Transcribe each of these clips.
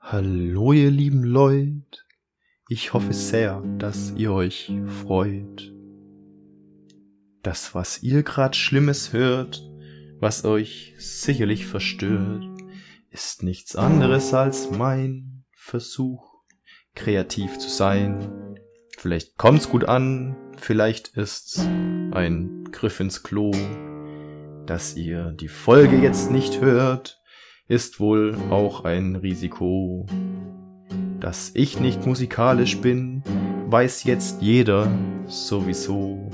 Hallo ihr lieben Leute, ich hoffe sehr, dass ihr euch freut. Das, was ihr grad Schlimmes hört, was euch sicherlich verstört, ist nichts anderes als mein Versuch, kreativ zu sein. Vielleicht kommt's gut an, vielleicht ist's ein Griff ins Klo. Dass ihr die Folge jetzt nicht hört, ist wohl auch ein Risiko. Dass ich nicht musikalisch bin, weiß jetzt jeder sowieso.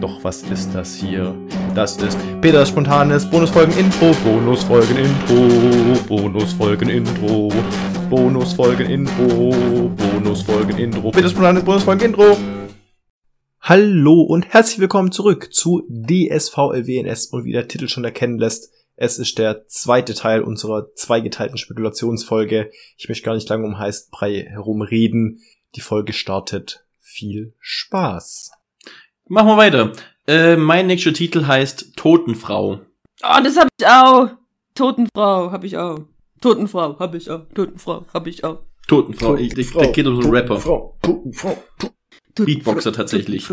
Doch was ist das hier? Das ist Peters spontanes Bonusfolgen-Intro, Bonusfolgen-Intro, Bonusfolgen-Intro, Bonusfolgen-Intro, Bonusfolgen-Intro, Peters spontanes Bonusfolgen-Intro. Hallo und herzlich willkommen zurück zu DSVLWNS und wie der Titel schon erkennen lässt, es ist der zweite Teil unserer zweigeteilten Spekulationsfolge. Ich möchte gar nicht lange um heißt Brei herumreden. Die Folge startet. Viel Spaß. Machen wir weiter. Äh, mein nächster Titel heißt Totenfrau. Oh, das hab ich auch. Totenfrau hab ich auch. Totenfrau hab ich auch. Totenfrau hab ich auch. Totenfrau. Ich, ich, der geht um so einen Rapper. Frau, Frau, Beatboxer tatsächlich.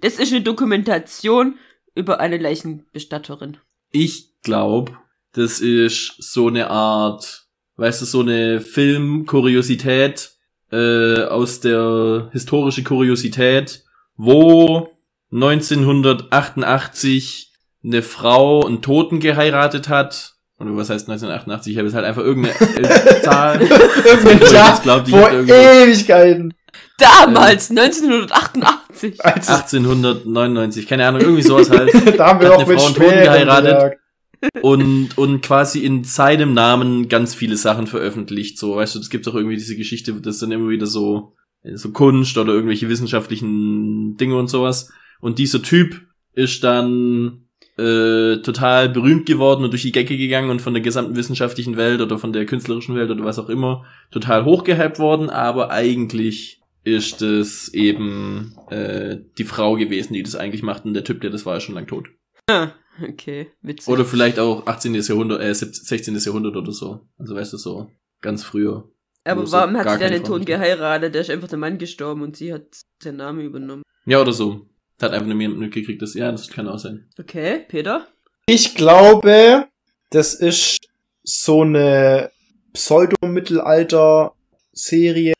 Das ist eine Dokumentation über eine Leichenbestatterin. Ich glaube, das ist so eine Art, weißt du, so eine Filmkuriosität äh, aus der historische Kuriosität, wo 1988 eine Frau einen Toten geheiratet hat. Oder was heißt 1988? Ich habe jetzt halt einfach irgendeine Zahl. Irgendein Jahr glaub, die vor Ewigkeiten. Damals, 1988. Als es, 1899, keine Ahnung, irgendwie sowas halt. da haben wir hat auch eine mit Frau Toten Schweren geheiratet. und, und quasi in seinem Namen ganz viele Sachen veröffentlicht. So, weißt du, es gibt auch irgendwie diese Geschichte, das dann immer wieder so, so Kunst oder irgendwelche wissenschaftlichen Dinge und sowas. Und dieser Typ ist dann äh, total berühmt geworden und durch die Decke gegangen und von der gesamten wissenschaftlichen Welt oder von der künstlerischen Welt oder was auch immer total hochgehypt worden, aber eigentlich ist es eben äh, die Frau gewesen, die das eigentlich macht und der Typ, der das war, ist schon lang tot. Ah, okay, witzig. Oder vielleicht auch 18. Jahrhundert, äh, 16. Jahrhundert oder so. Also weißt du, so ganz früher. Aber so warum hat gar sie dann den Frau. geheiratet? Der ist einfach der Mann gestorben und sie hat seinen Namen übernommen. Ja, oder so. Hat einfach nur jemand mitgekriegt, das, ja, das kann auch sein. Okay, Peter? Ich glaube, das ist so eine Pseudo-Mittelalter-Serie,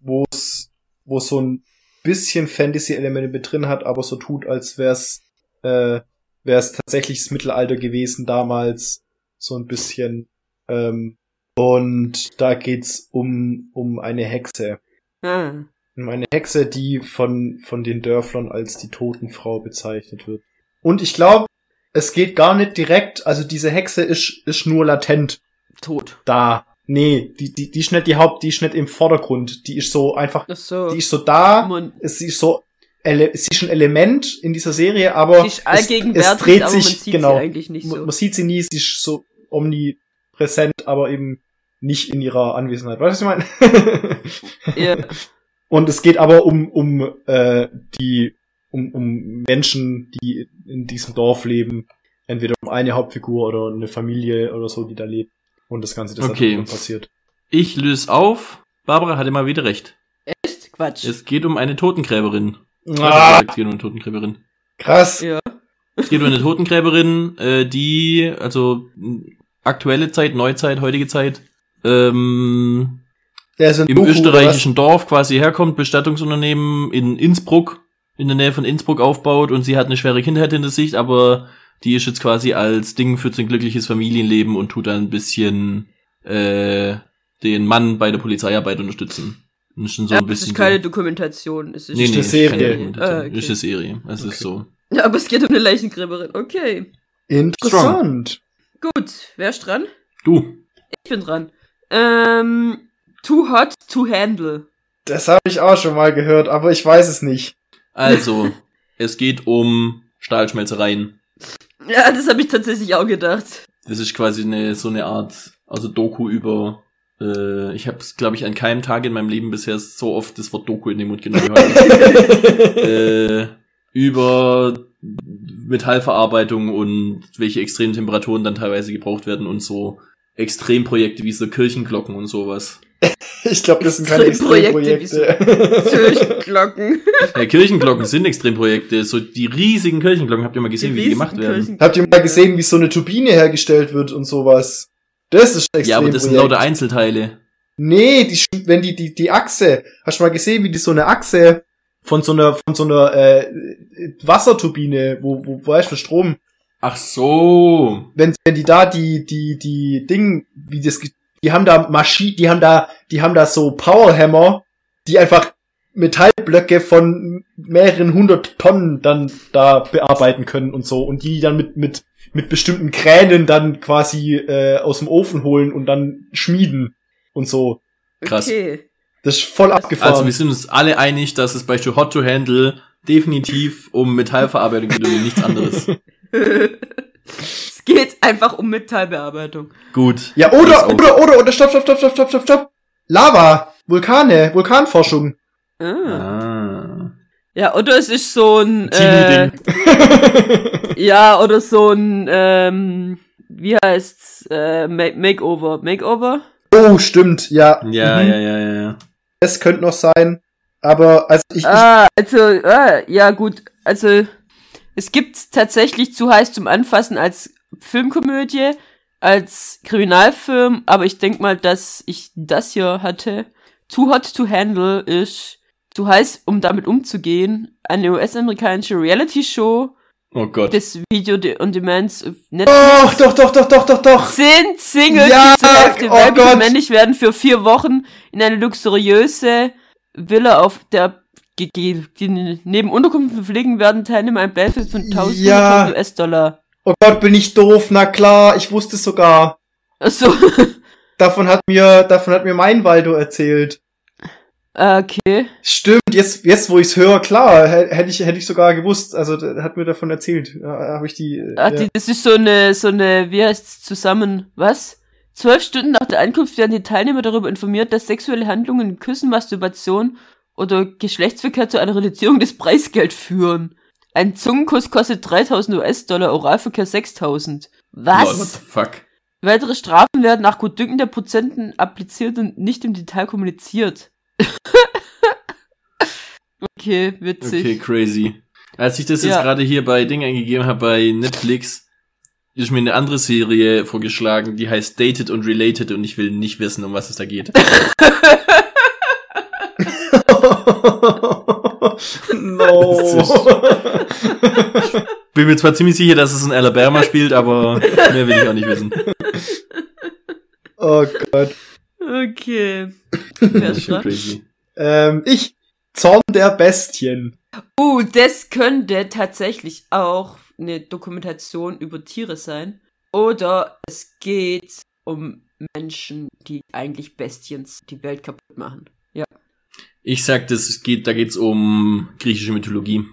wo es wo so ein bisschen Fantasy-Elemente mit drin hat, aber so tut, als wär's äh, wär's tatsächlich das Mittelalter gewesen damals, so ein bisschen. Ähm, und da geht's um um eine Hexe, Ah, um eine Hexe, die von von den Dörflern als die Totenfrau bezeichnet wird. Und ich glaube, es geht gar nicht direkt, also diese Hexe ist, ist nur latent tot. da. Nee, die, die, die ist nicht die Haupt, die ist nicht im Vordergrund. Die ist so einfach, Ach so. die ist so da. Man, Es ist so, ele, sie ist ein Element in dieser Serie, aber es, allgegenwärtig, es dreht sich, genau. sie eigentlich nicht Man, so. man sieht sie nie, sie ist so omnipräsent, aber eben nicht in ihrer Anwesenheit. Weißt du, was ich meine? Ja. Und es geht aber um, um, äh, die, um, um Menschen, die in diesem Dorf leben. Entweder um eine Hauptfigur oder eine Familie oder so, die da lebt. Und das Ganze, das Okay. da passiert. Ich löse auf. Barbara hatte mal wieder recht. Echt? Quatsch. Es geht um eine Totengräberin. Ah, Es geht um eine Totengräberin. krass. ja. Es geht um eine Totengräberin, äh, die, also aktuelle Zeit, Neuzeit, heutige Zeit, ähm, Der ist ein im Doku, österreichischen Dorf quasi herkommt, Bestattungsunternehmen in Innsbruck, in der Nähe von Innsbruck aufbaut und sie hat eine schwere Kindheit hinter sich, aber die ist jetzt quasi als Ding für ein glückliches Familienleben und tut dann ein bisschen äh, den Mann bei der Polizeiarbeit unterstützen. Und ist schon so ja, ein das bisschen ist keine so, Dokumentation. Es ist nee, nee, eine ist Serie. keine Dokumentation. Ah, okay. Ist eine Serie. Es Okay. ist so. Ja, aber es geht um eine Leichengräberin. Okay. Interessant. Gut. Wer ist dran? Du. Ich bin dran. Ähm, too hot to handle. Das habe ich auch schon mal gehört, aber ich weiß es nicht. Also, es geht um Stahlschmelzereien. Ja, das habe ich tatsächlich auch gedacht. Das ist quasi eine so eine Art, also Doku über. Äh, ich habe es, glaube ich, an keinem Tag in meinem Leben bisher so oft das Wort Doku in den Mund genommen. äh, über Metallverarbeitung und welche extremen Temperaturen dann teilweise gebraucht werden und so Extremprojekte wie so Kirchenglocken und sowas. Ich glaube, das sind keine Extremprojekte, Extremprojekte. Kirchenglocken. Ja, Kirchenglocken sind Extremprojekte. So die riesigen Kirchenglocken, habt ihr mal gesehen, wie die gemacht werden? Habt ihr mal gesehen, wie so eine Turbine hergestellt wird und sowas? Das ist ein Ja, aber das sind lauter Einzelteile. Nee, die, wenn die, die, die Achse, hast du mal gesehen, wie die so eine Achse von so einer, von so einer, äh, Wasserturbine, wo, wo, wo weißt du, Strom, Ach so. wenn, wenn die da die, die, die Ding, wie das, die haben da Maschinen, die haben da, die haben da so Powerhammer, die einfach Metallblöcke von mehreren hundert Tonnen dann da bearbeiten können und so und die dann mit, mit, mit bestimmten Kränen dann quasi äh, aus dem Ofen holen und dann schmieden und so. Krass. Okay. Das ist voll abgefahren. Also wir sind uns alle einig, dass es bei Hot to Handle definitiv um Metallverarbeitung geht und nichts anderes. es geht einfach um Metallbearbeitung. Gut. ja, oder, oder, oder, oder, stopp, stopp, stopp, stopp, stopp, stopp, stopp. Lava, Vulkane, Vulkanforschung. Ah. Ah. Ja, oder es ist so ein äh. Ja, oder so ein ähm, wie heißt's äh, Ma Makeover, Makeover? oh, stimmt, ja. Ja, Mhm. ja, ja, ja, ja. Das könnte noch sein. Aber, also ich, ich Ah, also ah, ja gut, also es gibt tatsächlich zu heiß zum Anfassen als Filmkomödie, als Kriminalfilm, aber ich denk mal, dass ich das hier hatte. Too Hot to Handle ist zu heiß, um damit umzugehen. Eine US-amerikanische Reality-Show Oh Gott. des Video on Demands Netflix. Doch, doch, doch, doch, doch, doch, doch. Zehn Singles, Ja, die zur Hälfte oh weiblich Gott. und männlich werden für vier Wochen in eine luxuriöse Villa auf der die neben Unterkunft verpflegen werden Teilnehmer ein Benefit von 1000 Ja. US-Dollar. Oh Gott, bin ich doof. Na klar, ich wusste es sogar. Achso, Davon hat mir, davon hat mir mein Waldo erzählt. okay. Stimmt, jetzt, jetzt wo ich's höre, klar, hä- hätte ich, hätte ich sogar gewusst. Also, hat mir davon erzählt. Ja, Habe ich die. äh, Ach, ja. die, das ist so eine, so eine, wie heißt's zusammen, was? Zwölf Stunden nach der Ankunft werden die Teilnehmer darüber informiert, dass sexuelle Handlungen, Küssen, Masturbation oder Geschlechtsverkehr zu einer Reduzierung des Preisgeld führen. Ein Zungenkuss kostet 3000 US-Dollar, Oralverkehr 6000. Lol, what Was? the fuck? Weitere Strafen werden nach Gutdünken der Prozenten appliziert und nicht im Detail kommuniziert. okay, witzig. Okay, crazy. Als ich das jetzt Ja. gerade hier bei Ding eingegeben habe bei Netflix, ist mir eine andere Serie vorgeschlagen, die heißt Dated und Related und ich will nicht wissen, um was es da geht. no. Bin mir zwar ziemlich sicher, dass es in Alabama spielt, aber mehr will ich auch nicht wissen. oh Gott. Okay. Wer Das ist crazy. Ähm, ich. Zorn der Bestien. Uh, das könnte tatsächlich auch eine Dokumentation über Tiere sein. Oder es geht um Menschen, die eigentlich Bestien die Welt kaputt machen. Ja. Ich sag, das geht, da geht's um griechische Mythologie.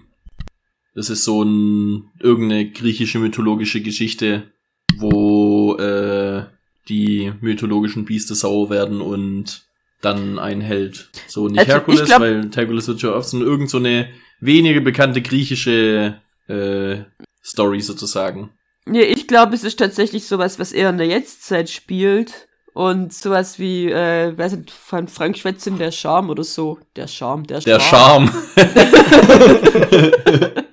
Das ist so ein irgendeine griechische mythologische Geschichte, wo äh, die mythologischen Biester sauer werden und dann ein Held. So nicht Also, Herkules, glaub- weil Herkules wird schon oft, sondern irgend so eine weniger bekannte griechische äh, Story sozusagen. Nee, ich glaube, es ist tatsächlich sowas, was eher in der Jetztzeit spielt. Und sowas wie, äh, weiß nicht, von Frank Schwätzin, der Charme oder so. Der Charme, der Der Charme. Charme.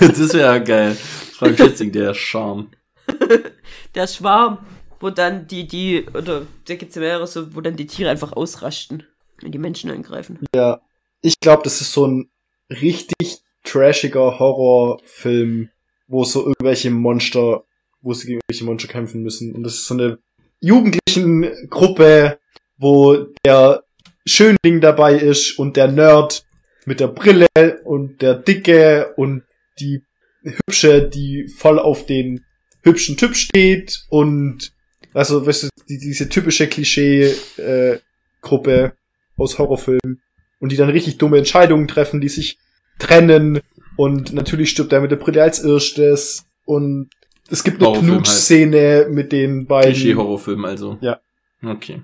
das wäre geil. Frank Schätzing, der Charme. Der Schwarm, wo dann die, die, oder da gibt's ja mehrere so, wo dann die Tiere einfach ausrasten und die Menschen angreifen. Ja. Ich glaube, das ist so ein richtig trashiger Horrorfilm, wo so irgendwelche Monster, wo sie gegen irgendwelche Monster kämpfen müssen. Und das ist so eine jugendlichen Gruppe, wo der Schönling dabei ist und der Nerd mit der Brille und der Dicke und die Hübsche, die voll auf den hübschen Typ steht und also weißt du, die, diese typische Klischee-Gruppe aus Horrorfilmen und die dann richtig dumme Entscheidungen treffen, die sich trennen und natürlich stirbt er mit der Brille als erstes und es gibt eine Horrorfilm halt. Knutsch-Szene mit den beiden Klischee-Horrorfilm also. Ja. Okay.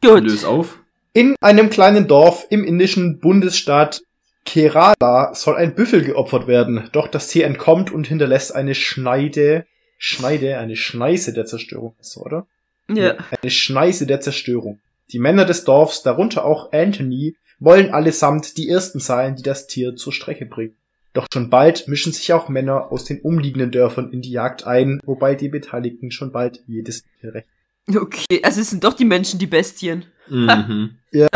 Gut. Löse auf. in einem kleinen Dorf im indischen Bundesstaat Kerala soll ein Büffel geopfert werden, doch das Tier entkommt und hinterlässt eine Schneide, Schneide, eine Schneise der Zerstörung, so, oder? Ja. Eine Schneise der Zerstörung. Die Männer des Dorfs, darunter auch Anthony, wollen allesamt die ersten sein, die das Tier zur Strecke bringen. Doch schon bald mischen sich auch Männer aus den umliegenden Dörfern in die Jagd ein, wobei die Beteiligten schon bald jedes recht. Okay, also es sind doch die Menschen die Bestien. Mhm. Ja.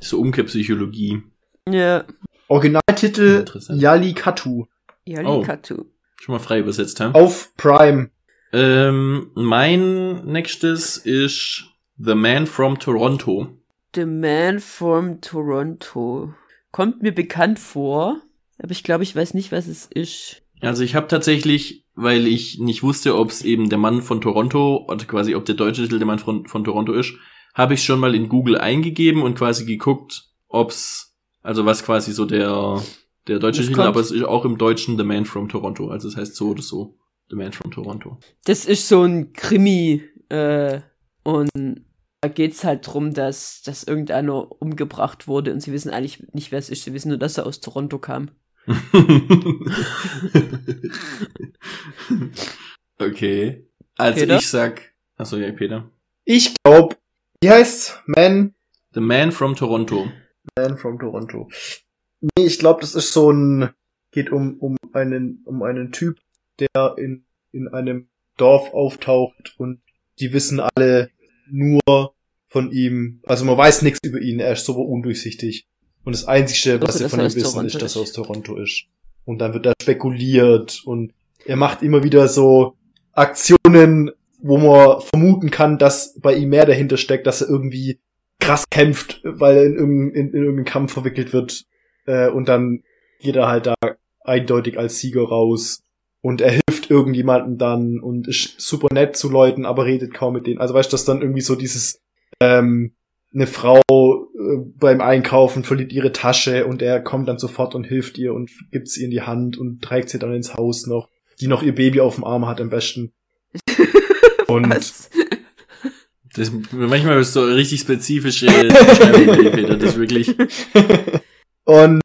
So Umkehrpsychologie. Ja. Originaltitel Interessant. Yalikatu Ja, Oh. Schon mal frei übersetzt, hä? auf Prime. Ähm, mein nächstes ist The Man from Toronto. The Man from Toronto. Kommt mir bekannt vor, aber ich glaube, ich weiß nicht, was es ist. Also ich habe tatsächlich, weil ich nicht wusste, ob es eben der Mann von Toronto oder quasi ob der deutsche Titel der Mann von, von Toronto ist, habe ich schon mal in Google eingegeben und quasi geguckt, ob's also was quasi so der der deutsche Titel, aber es ist auch im Deutschen The Man from Toronto, also es heißt so oder so The Man from Toronto. Das ist so ein Krimi, äh, und da geht's halt drum, dass, dass irgendeiner umgebracht wurde und sie wissen eigentlich nicht, wer es ist. Sie wissen nur, dass er aus Toronto kam. okay. Also Peter? ich sag, achso ja Peter, Ich glaube, wie heißt's? Man, The Man from Toronto. Man from Toronto. Nee, ich glaube, das ist so ein, geht um, um einen, um einen Typ, der in, in einem Dorf auftaucht und die wissen alle nur von ihm, also man weiß nichts über ihn, er ist so undurchsichtig. Und das Einzige, was sie von ihm wissen, ist, dass er aus. Toronto ist. Und dann wird da spekuliert und er macht immer wieder so Aktionen, wo man vermuten kann, dass bei ihm mehr dahinter steckt, dass er irgendwie krass kämpft, weil er in, irgendeinen- in, in irgendeinen Kampf verwickelt wird. Äh, und dann geht er halt da eindeutig als Sieger raus. Und er hilft irgendjemanden dann und ist super nett zu Leuten, aber redet kaum mit denen. Also weißt du, dass dann irgendwie so dieses, ähm, eine Frau äh, beim Einkaufen verliert ihre Tasche und er kommt dann sofort und hilft ihr und gibt's ihr in die Hand und trägt sie dann ins Haus noch, die noch ihr Baby auf dem Arm hat am besten. Und Was? Das, manchmal ist so richtig spezifische Beschreibung, Peter, das wirklich. Und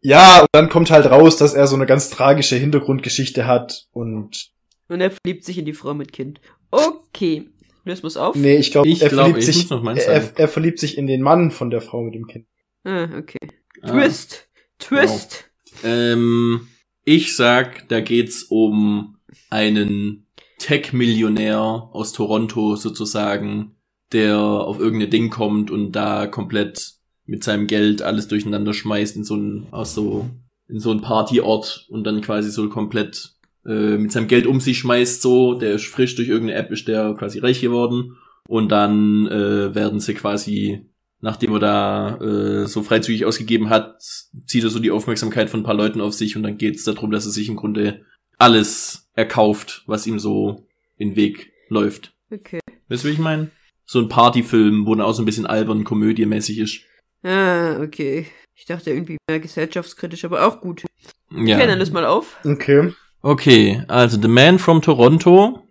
ja, und dann kommt halt raus, dass er so eine ganz tragische Hintergrundgeschichte hat. Und Und er verliebt sich in die Frau mit Kind. Okay. Lösen wir's auf? nee, ich glaube, er, sich, muss meins er, er verliebt sich in den Mann von der Frau mit dem Kind. Ah, okay. Ah. Twist. Twist. Ähm, ich sag, da geht's um einen Tech-Millionär aus Toronto sozusagen, der auf irgendein Ding kommt und da komplett mit seinem Geld alles durcheinander schmeißt in so ein, aus so, in so ein Partyort und dann quasi so komplett äh, mit seinem Geld um sich schmeißt so, der ist frisch durch irgendeine App, ist der quasi reich geworden und dann äh, werden sie quasi nachdem er da äh, so freizügig ausgegeben hat, zieht er so die Aufmerksamkeit von ein paar Leuten auf sich und dann geht es darum, dass er sich im Grunde alles erkauft, was ihm so in den Weg läuft. Okay. Weißt du, wie ich meine? So ein Partyfilm, wo dann auch so ein bisschen albern, komödiemäßig ist. Ah, okay. Ich dachte irgendwie mehr gesellschaftskritisch, aber auch gut. Ja. Okay, dann löst mal auf. Okay. Okay, also The Man from Toronto.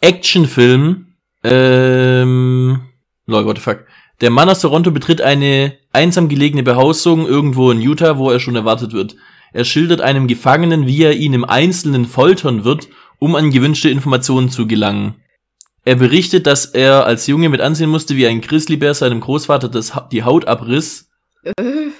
Actionfilm. Ähm. Lol, what the fuck. Der Mann aus Toronto betritt eine einsam gelegene Behausung irgendwo in Utah, wo er schon erwartet wird. Er schildert einem Gefangenen, wie er ihn im Einzelnen foltern wird, um an gewünschte Informationen zu gelangen. Er berichtet, dass er als Junge mit ansehen musste, wie ein Grizzlybär seinem Großvater das, die Haut abriss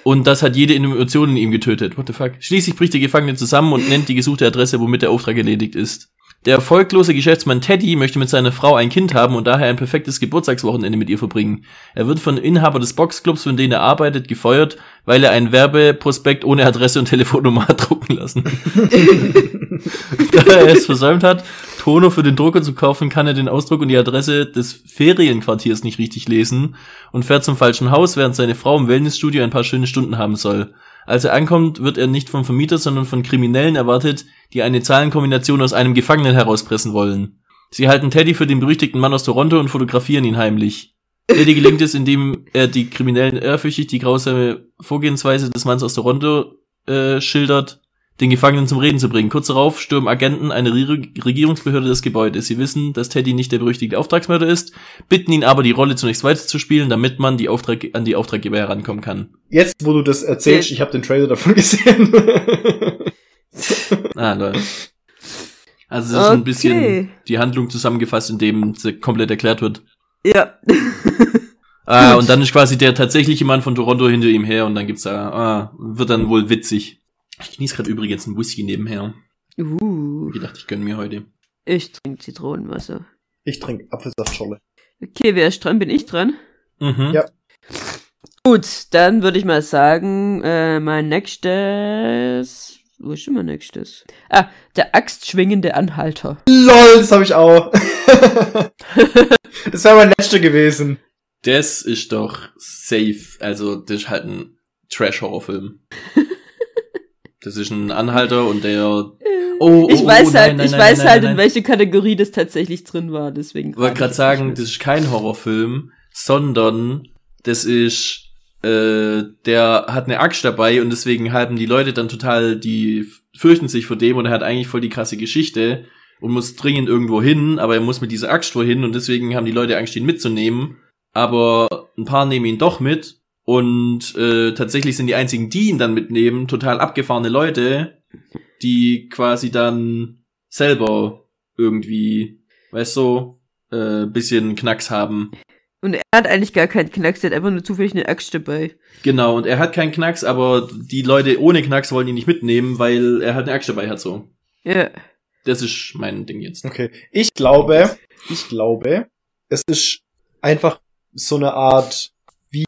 und das hat jede Emotion in ihm getötet. What the fuck? Schließlich bricht der Gefangene zusammen und nennt die gesuchte Adresse, womit der Auftrag erledigt ist. Der erfolglose Geschäftsmann Teddy möchte mit seiner Frau ein Kind haben und daher ein perfektes Geburtstagswochenende mit ihr verbringen. Er wird von Inhaber des Boxclubs, von denen er arbeitet, gefeuert, weil er einen Werbeprospekt ohne Adresse und Telefonnummer hat drucken lassen. da er es versäumt hat, Toner für den Drucker zu kaufen, kann er den Ausdruck und die Adresse des Ferienquartiers nicht richtig lesen und fährt zum falschen Haus, während seine Frau im Wellnessstudio ein paar schöne Stunden haben soll. Als er ankommt, wird er nicht vom Vermieter, sondern von Kriminellen erwartet, die eine Zahlenkombination aus einem Gefangenen herauspressen wollen. Sie halten Teddy für den berüchtigten Mann aus Toronto und fotografieren ihn heimlich. Teddy gelingt es, indem er die Kriminellen ehrfürchtig die grausame Vorgehensweise des Manns aus Toronto äh, schildert, den Gefangenen zum Reden zu bringen. Kurz darauf stürmen Agenten eine Re Regierungsbehörde des Gebäudes. Sie wissen, dass Teddy nicht der berüchtigte Auftragsmörder ist, bitten ihn aber, die Rolle zunächst weiterzuspielen, damit man die Auftrag an die Auftraggeber herankommen kann. Jetzt, wo du das erzählst, ich habe den Trailer davon gesehen. ah, Leute. Also es ist ein bisschen die Handlung zusammengefasst, in dem sie komplett erklärt wird. Ja. ah, und dann ist quasi der tatsächliche Mann von Toronto hinter ihm her und dann gibt's da, ah, wird dann wohl witzig. Ich genieße gerade übrigens einen Whisky nebenher. Uh. Ich dachte, ich gönne mir heute. Ich trinke Zitronenwasser. Ich trinke Apfelsaftscholle. Okay, wer ist dran? Bin ich dran? Mhm. Ja. Gut, dann würde ich mal sagen, äh, mein nächstes. Wo ist schon mein nächstes? Ah, der axtschwingende Anhalter. LOL, das habe ich auch. das wäre mein letzter gewesen. Das ist doch safe. Also, das ist halt ein Trash-Horrorfilm. das ist ein Anhalter und der. Oh, oh, ich weiß oh, halt, nein, nein, ich nein, weiß halt, in welche Kategorie das tatsächlich drin war, deswegen. Ich wollte gerade sagen, das ist kein Horrorfilm, sondern das ist, äh, der hat eine Axt dabei und deswegen halten die Leute dann total, die fürchten sich vor dem und er hat eigentlich voll die krasse Geschichte und muss dringend irgendwo hin, aber er muss mit dieser Axt wohin und deswegen haben die Leute Angst, ihn mitzunehmen. Aber ein paar nehmen ihn doch mit und äh, tatsächlich sind die einzigen, die ihn dann mitnehmen, total abgefahrene Leute, die quasi dann selber irgendwie, weißt du, äh, bisschen Knacks haben. Und er hat eigentlich gar keinen Knacks, er hat einfach nur zufällig eine Axt dabei. Genau, und er hat keinen Knacks, aber die Leute ohne Knacks wollen ihn nicht mitnehmen, weil er halt eine Axt dabei hat, so. Ja. Das ist mein Ding jetzt. Okay. Ich glaube, ich glaube, es ist einfach so eine Art,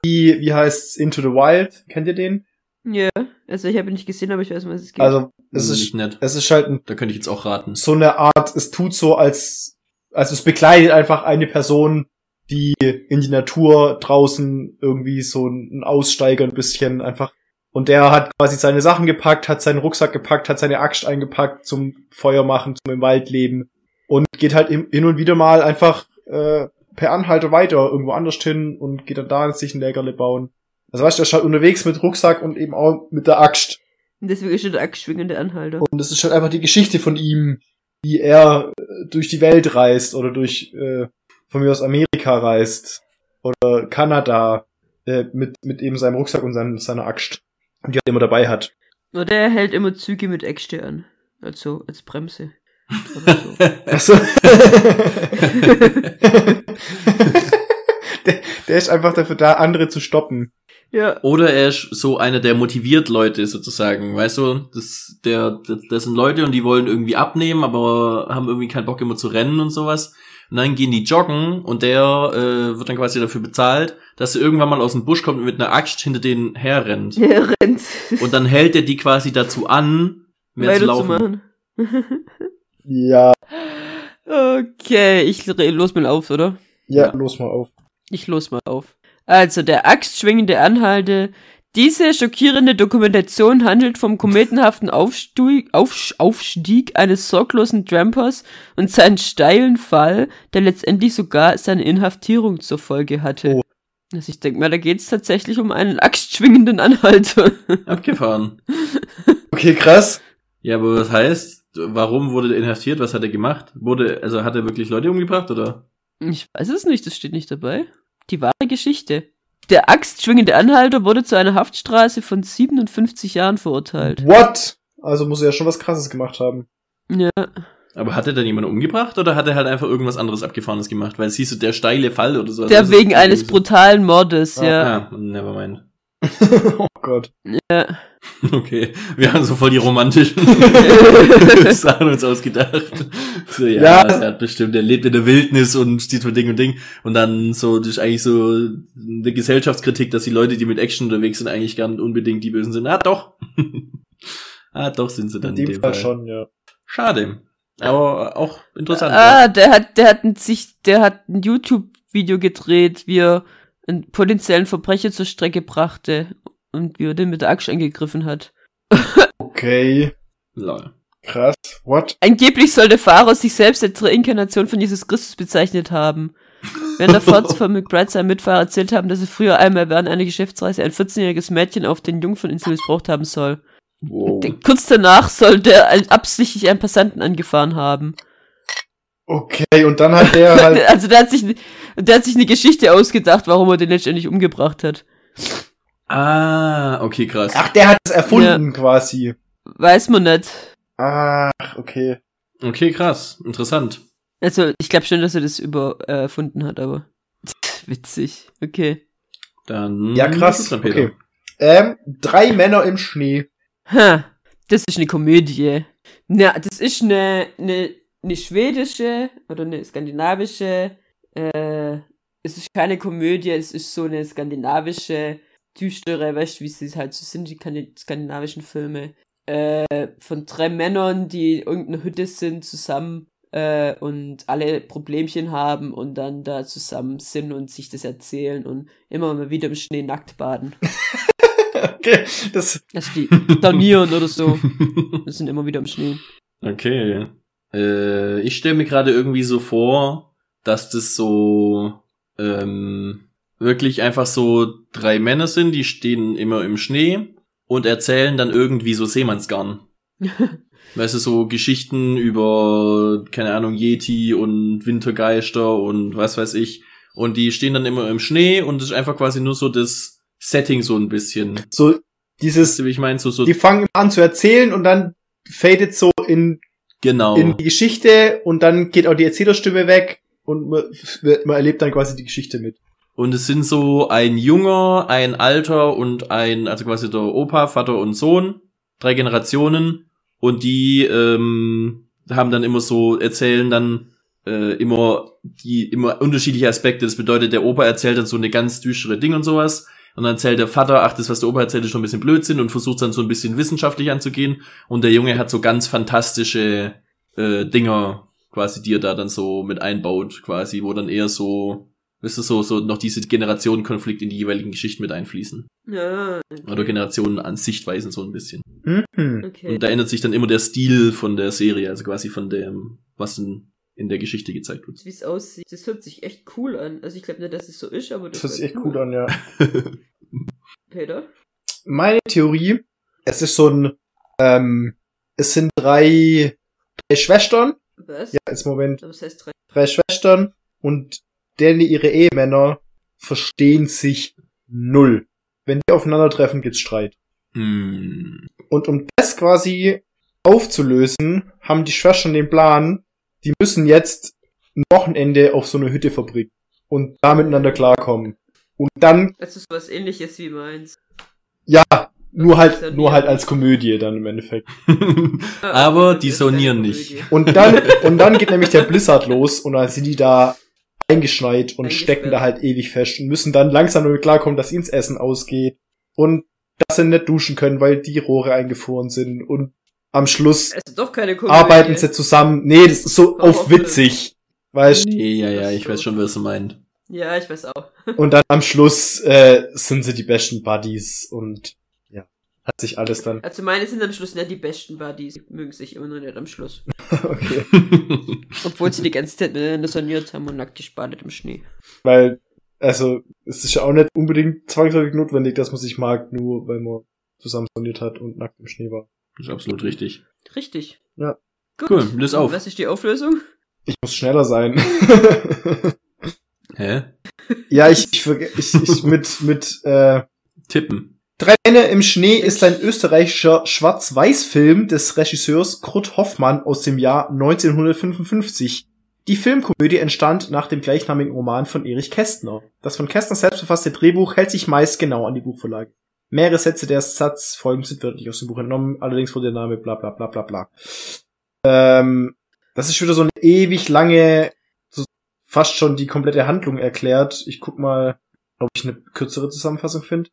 wie, wie heißt's Into the Wild? Kennt ihr den? Ja. Also ich habe ihn nicht gesehen, aber ich weiß, was es geht. Also, es Das ist, nicht nett. es ist halt ein, Da könnte ich jetzt auch raten. so eine Art, es tut so als, also es bekleidet einfach eine Person, die in die Natur draußen irgendwie so ein Aussteiger ein bisschen einfach und der hat quasi seine Sachen gepackt, hat seinen Rucksack gepackt, hat seine Axt eingepackt zum Feuer machen, zum im Wald leben und geht halt im- hin und wieder mal einfach äh, per Anhalter weiter irgendwo anders hin und geht dann da sich ein Lägerle bauen. Also weißt du, er ist halt unterwegs mit Rucksack und eben auch mit der Axt. Und deswegen ist er der axtschwingende Anhalter. Und es ist halt einfach die Geschichte von ihm, wie er äh, durch die Welt reist oder durch äh, von mir aus Amerika reist oder Kanada äh, mit mit eben seinem Rucksack und sein, seiner Axt, die er immer dabei hat. Oder er hält immer Züge mit Äxte an. Also als Bremse. Oder so. Der, der ist einfach dafür da, andere zu stoppen. ja. Oder er ist so einer, der motiviert Leute sozusagen, weißt du? Das, der, das, das sind Leute und die wollen irgendwie abnehmen, aber haben irgendwie keinen Bock immer zu rennen und sowas. Und dann gehen die joggen und der äh, wird dann quasi dafür bezahlt, dass er irgendwann mal aus dem Busch kommt und mit einer Axt hinter denen herrennt. Er rennt. Und dann hält er die quasi dazu an, mehr zu laufen. Weiterzumachen. Ja, Okay, ich los mal auf, oder? ja, Ja. los mal auf. Ich los mal auf. Also, der axtschwingende Anhalte. Diese schockierende Dokumentation handelt vom kometenhaften Aufstieg, Aufsch- Aufstieg eines sorglosen Trampers und seinen steilen Fall, der letztendlich sogar seine Inhaftierung zur Folge hatte. Oh. Also ich denke mal, da geht es tatsächlich um einen axtschwingenden Anhalter. Abgefahren. Okay, krass. Ja, aber was heißt, warum wurde der inhaftiert? Was hat er gemacht? Wurde, also hat er wirklich Leute umgebracht oder? Ich weiß es nicht, das steht nicht dabei. Die wahre Geschichte. Der axtschwingende Anhalter wurde zu einer Haftstraße von 57 Jahren verurteilt. What? Also muss er ja schon was krasses gemacht haben. Ja. Aber hat er dann jemanden umgebracht oder hat er halt einfach irgendwas anderes Abgefahrenes gemacht? Weil siehst du, der steile Fall oder so. Der ist wegen eines brutalen Mordes, Ah, ja. So. Ah, never mind. oh Gott. ja. Okay, wir haben so voll die romantischen Sachen uns ausgedacht. So, ja, Ja. er hat bestimmt, er lebt in der Wildnis und steht für Ding und Ding. Und dann so, das ist eigentlich so eine Gesellschaftskritik, dass die Leute, die mit Action unterwegs sind, eigentlich gar nicht unbedingt die Bösen sind. Ah, doch. ah, doch sind sie dann In dem Fall schon, ja. Schade. Aber auch interessant. Ah, der hat, der hat ein, sich, der hat ein YouTube-Video gedreht, wie er einen potenziellen Verbrecher zur Strecke brachte und wie er den mit der Axt angegriffen hat. Okay. Lol. Krass. What? Angeblich soll der Fahrer sich selbst als Reinkarnation von Jesus Christus bezeichnet haben. Während der Fahrt von McBride seinem Mitfahrer erzählt haben, dass er früher einmal während einer Geschäftsreise ein 14-jähriges Mädchen auf den Jungferninsel missbraucht haben soll. Wow. Kurz danach soll der absichtlich einen Passanten angefahren haben. Okay, und dann hat der halt. Also der hat sich, der hat sich eine Geschichte ausgedacht, warum er den letztendlich umgebracht hat. Ah, okay, krass. Ach, der hat es erfunden quasi. Weiß man nicht. Ach, okay. Okay, krass. Interessant. Also ich glaube schon, dass er das über äh, erfunden hat, aber witzig. Okay. Dann. Ja, krass. Dann Peter. Okay. Ähm, drei Männer im Schnee. Ha, das ist eine Komödie. Na, das ist eine, eine, eine schwedische oder eine skandinavische, äh, es ist keine Komödie, es ist so eine skandinavische, düstere, weißt du, wie sie halt so sind, die skandi- skandinavischen Filme, äh, von drei Männern, die in irgendeiner Hütte sind, zusammen, äh, und alle Problemchen haben und dann da zusammen sind und sich das erzählen und immer mal wieder im Schnee nackt baden. okay, das. Also die Danieren oder so. Das sind immer wieder im Schnee. Okay. Äh, ich stelle mir gerade irgendwie so vor, dass das so ähm, wirklich einfach so drei Männer sind, die stehen immer im Schnee und erzählen dann irgendwie so Seemannsgarn. Weißt du, so Geschichten über, keine Ahnung, Yeti und Wintergeister und was weiß ich. Und die stehen dann immer im Schnee und es ist einfach quasi nur so das Setting so ein bisschen. So, dieses. ich meine? So, so, Die fangen an zu erzählen und dann fadet so in, genau. in die Geschichte und dann geht auch die Erzählerstimme weg und man, man erlebt dann quasi die Geschichte mit. Und es sind so ein Junger, ein Alter und ein, also quasi der Opa, Vater und Sohn, drei Generationen. Und die ähm, haben dann immer so, erzählen dann äh, immer die immer unterschiedliche Aspekte. Das bedeutet, der Opa erzählt dann so eine ganz düstere Ding und sowas. Und dann erzählt der Vater, ach, das, was der Opa erzählt, ist schon ein bisschen Blödsinn und versucht dann so ein bisschen wissenschaftlich anzugehen. Und der Junge hat so ganz fantastische äh, Dinger, quasi, die er da dann so mit einbaut, quasi, wo dann eher so, du, so, so noch diese Generationenkonflikt in die jeweiligen Geschichten mit einfließen. Ja, Oder Generationen an Sichtweisen so ein bisschen. Mhm. Okay. Und da ändert sich dann immer der Stil von der Serie, also quasi von dem, was in, in der Geschichte gezeigt wird. Wie es aussieht, das hört sich echt cool an. Also ich glaube nicht, dass es so ist, aber das, Das hört sich echt cool an, ja. Peter? Meine Theorie, es ist so ein, ähm, es sind drei, drei Schwestern. Was? Ja, jetzt Moment. Aber das heißt drei. drei Schwestern und denen ihre Ehemänner verstehen sich null. Wenn die aufeinandertreffen, gibt's Streit. Hm. Und um das quasi aufzulösen, haben die Schwestern den Plan, die müssen jetzt ein Wochenende auf so eine Hütte verbringen und da miteinander klarkommen. Und dann, Das ist was ähnliches wie meins. ja, nur halt, nur nie- halt als Komödie dann im Endeffekt. Aber die sonieren nicht. Und dann, und dann geht nämlich der Blizzard los und dann sind die da eingeschneit und Eingesperrt. stecken da halt ewig fest und müssen dann langsam damit klarkommen, dass ihnen das Essen ausgeht und dass sie nicht duschen können, weil die Rohre eingefroren sind und am Schluss doch keine Komödie. arbeiten sie zusammen. Nee, das ist so Warum auf witzig. Weißt Nee, ja, ja, ich weiß schon, was du meinst. Ja, ich weiß auch. Und dann am Schluss äh, sind sie die besten Buddies und hat sich alles dann. Also meine sind am Schluss nicht die besten Buddies. Die mögen sich immer nur nicht am Schluss. okay. Obwohl sie die ganze Zeit miteinander soniert haben und nackt gespadet im Schnee. Weil, also, es ist ja auch nicht unbedingt zwangsläufig notwendig, dass man sich mag, nur weil man zusammen soniert hat und nackt im Schnee war. Das ist absolut richtig. Richtig. Ja. Gut. Cool, löse auf. Was ist die Auflösung? Ich muss schneller sein. Hä? ja, ich, ich, verge- ich, ich mit, mit, äh, Tippen. Männer im Schnee ist ein österreichischer Schwarz-Weiß-Film des Regisseurs Kurt Hoffmann aus dem Jahr 1955. Die Filmkomödie entstand nach dem gleichnamigen Roman von Erich Kästner. Das von Kästner selbst verfasste Drehbuch hält sich meist genau an die Buchvorlage. Mehrere Sätze der Satzfolgen sind wörtlich aus dem Buch entnommen, allerdings wurde der Name bla bla bla bla bla. Ähm, das ist wieder so eine ewig lange, so fast schon die komplette Handlung erklärt. Ich guck mal, ob ich eine kürzere Zusammenfassung finde.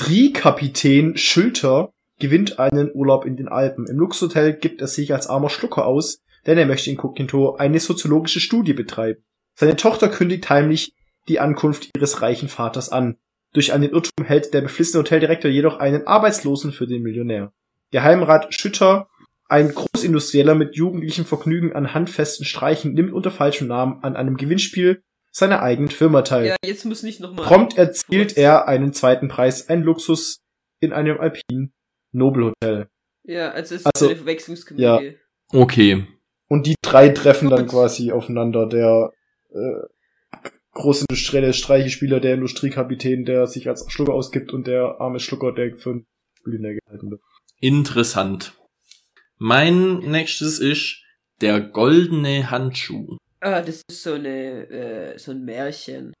Industriekapitän Schülter gewinnt einen Urlaub in den Alpen. Im Luxushotel gibt er sich als armer Schlucker aus, denn er möchte inkognito eine soziologische Studie betreiben. Seine Tochter kündigt heimlich die Ankunft ihres reichen Vaters an. Durch einen Irrtum hält der beflissene Hoteldirektor jedoch einen Arbeitslosen für den Millionär. Geheimrat Schütter, ein Großindustrieller mit jugendlichem Vergnügen an handfesten Streichen, nimmt unter falschem Namen an einem Gewinnspiel seiner eigenen Firma teil. Ja, jetzt muss nicht nochmal. Prompt erzielt er einen zweiten Preis, ein Luxus in einem alpinen Noble Hotel. Ja, also es ist Also, eine Verwechslungskomödie. Okay. Und die drei treffen dann Gut. quasi aufeinander. Der äh, großindustrielle Streichespieler, der Industriekapitän, der sich als Schlucker ausgibt und der arme Schlucker, der für einen Millionär gehalten wird. Interessant. Mein nächstes ist der goldene Handschuh. Ah, das ist so eine, äh, so ein Märchen.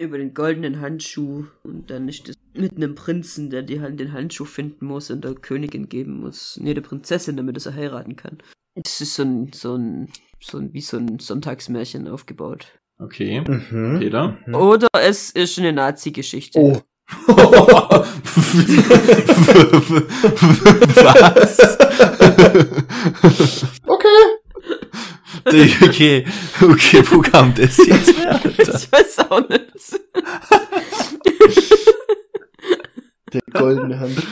Über den goldenen Handschuh. Und dann ist das mit einem Prinzen, der die Hand den Handschuh finden muss und der Königin geben muss. Nee, der Prinzessin, damit er sie heiraten kann. Das ist so ein, so ein, so ein, wie so ein Sonntagsmärchen aufgebaut. Okay. Mhm. Peter? Mhm. Oder es ist eine Nazi-Geschichte. Oh. Was? Okay. okay, okay, wo kam das jetzt her? Alter? Ich weiß auch nicht. Der goldene Hand.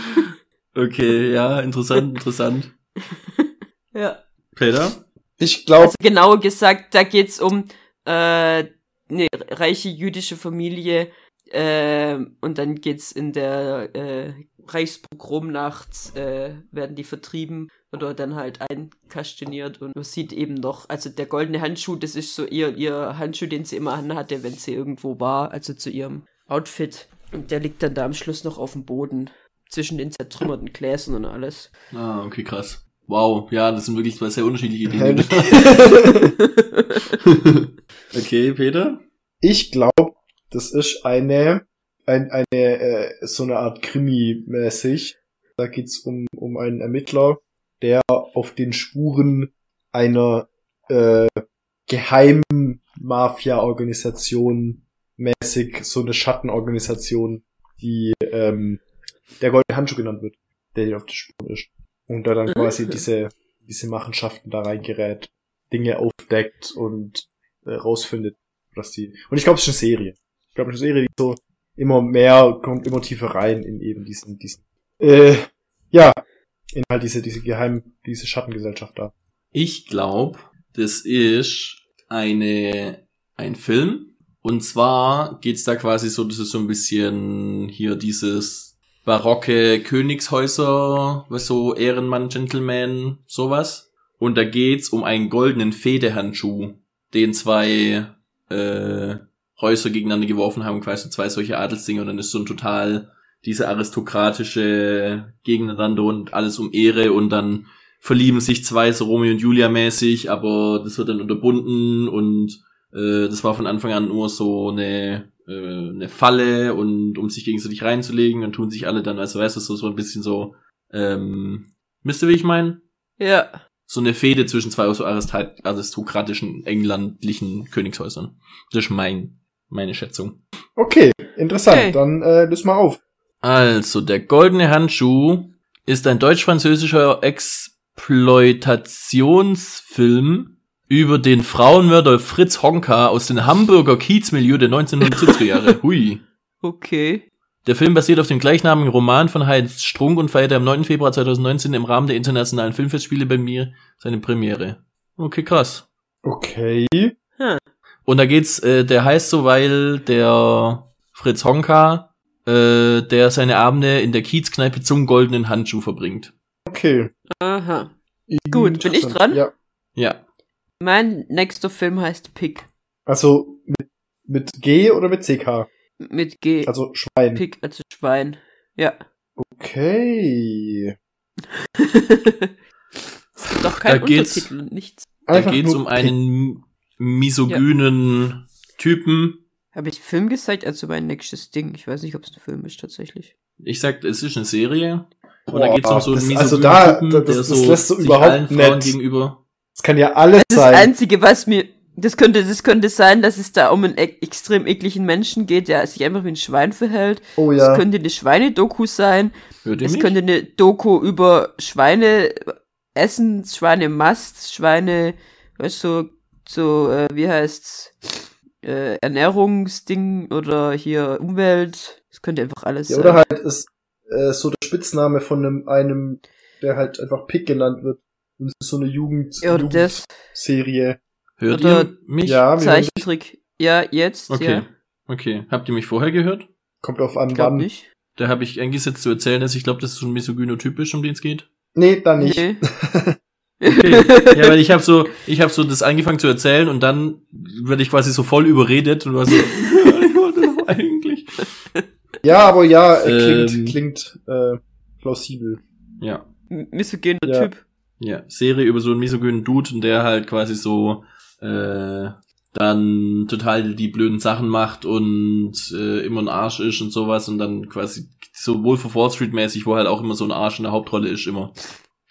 Okay, ja, interessant, interessant. ja. Peter? Ich glaube, Also genauer gesagt, da geht's um äh, eine reiche jüdische Familie äh, und dann geht's in der äh, Reichspogromnacht, äh, werden die vertrieben oder dann halt einkastiniert und man sieht eben noch, also der goldene Handschuh, das ist so ihr, ihr Handschuh, den sie immer anhatte, wenn sie irgendwo war, also zu ihrem Outfit. Und der liegt dann da am Schluss noch auf dem Boden zwischen den zertrümmerten Gläsern und alles. Ah, okay, krass. Wow, ja, das sind wirklich zwei sehr unterschiedliche? Dinge. okay, Peter? ich glaube, das ist eine, ein, eine, äh, so eine Art Krimi-mäßig. Da geht's um, um einen Ermittler, der auf den Spuren einer äh, geheimen Mafia-Organisation mäßig, so eine Schattenorganisation, die ähm, der goldene Handschuh genannt wird, der den auf die Spuren ist. Und da dann quasi diese, diese Machenschaften da reingerät, Dinge aufdeckt und äh, rausfindet, was die. Und ich glaube, es ist eine Serie. Ich glaube, eine Serie, die so immer mehr kommt immer tiefer rein in eben diesen, diesen, äh, ja, in halt diese, diese geheim, diese Schattengesellschaft da. Ich glaube, das ist eine, ein Film. Und zwar geht's da quasi so, das ist so ein bisschen hier dieses barocke Königshäuser, was so Ehrenmann, Gentleman, sowas. Und da geht's um einen goldenen Fehdehandschuh, den zwei äh, Häuser gegeneinander geworfen haben, quasi zwei solche Adelsdinger. Und dann ist so ein total diese aristokratische Gegeneinander und alles um Ehre und dann verlieben sich zwei so Romeo und Julia mäßig, aber das wird dann unterbunden und äh, das war von Anfang an nur so eine äh, eine Falle und um sich gegenseitig reinzulegen, dann tun sich alle dann, also weißt du, so so ein bisschen so ähm, wisst ihr, wie ich meine? Ja. So eine Fehde zwischen zwei so arist- aristokratischen englandlichen Königshäusern. Das ist mein meine Schätzung. Okay, interessant. Okay. Dann äh, löst mal auf. Also, der goldene Handschuh ist ein deutsch-französischer Exploitationsfilm über den Frauenmörder Fritz Honka aus dem Hamburger Kiezmilieu der 1970er Jahre. Hui. Okay. Der Film basiert auf dem gleichnamigen Roman von Heinz Strunk und feierte am 9. Februar 2019 im Rahmen der Internationalen Filmfestspiele bei mir seine Premiere. Okay, krass. Okay. Und da geht's, äh, der heißt so, weil der Fritz Honka, äh, der seine Abende in der Kiezkneipe zum goldenen Handschuh verbringt. Okay. Aha. Gut, bin ich dran? Ja. Ja. Mein nächster Film heißt Pig. Also mit, mit G oder mit CK? Mit G. Also Schwein. Pig, also Schwein. Ja. Okay. es gibt auch keinen Da geht's- Untertitel und nichts. Da geht's um einen misogynen Typen. Habe ich Film gezeigt? Also mein nächstes Ding. Ich weiß nicht, ob es ein Film ist tatsächlich. Ich sag, es ist eine Serie. Und da geht's um so einen das- misogynen also da- Typen, da- das- der das so lässt so sich überhaupt allen Frauen nicht- gegenüber. Das kann ja alles Das sein. Einzige, was mir. Das könnte, das könnte sein, dass es da um einen e extrem ekligen Menschen geht, der sich einfach wie ein Schwein verhält. oh Es ja. könnte eine Schweinedoku sein. Hört ihr Es mich? könnte eine Doku über Schweine essen, Schweinemast, Schweine, weißt du, so, äh, wie heißt's, äh, Ernährungsding oder hier Umwelt. Es könnte einfach alles ja sein. oder halt ist äh, so der Spitzname von einem, einem, der halt einfach Pick genannt wird. Und es ist so eine Jugend, ja, oder das. Jugendserie. Hört oder- ihr mich? Ja. Zeichentrick. Ja, jetzt, Okay. ja. Okay. Habt ihr mich vorher gehört? kommt auf an, Glaub wann. nicht. Da habe ich eigentlich jetzt zu erzählen, dass ich glaube, das ist so ein misogynotypisch, um den es geht. Nee, dann nicht. Nee. Okay. ja, weil ich habe so, ich habe so das angefangen zu erzählen und dann werde ich quasi so voll überredet und war so, ja, ich wollte doch eigentlich. Ja, aber ja, äh, klingt, Ähm. klingt äh, plausibel. Ja. Misogyner Ja. Typ. Ja, Serie über so einen misogynen Dude und der halt quasi so äh, dann total die blöden Sachen macht und äh, immer ein Arsch ist und sowas und dann quasi so Wolf of Wall Street mäßig, wo halt auch immer so ein Arsch in der Hauptrolle ist immer.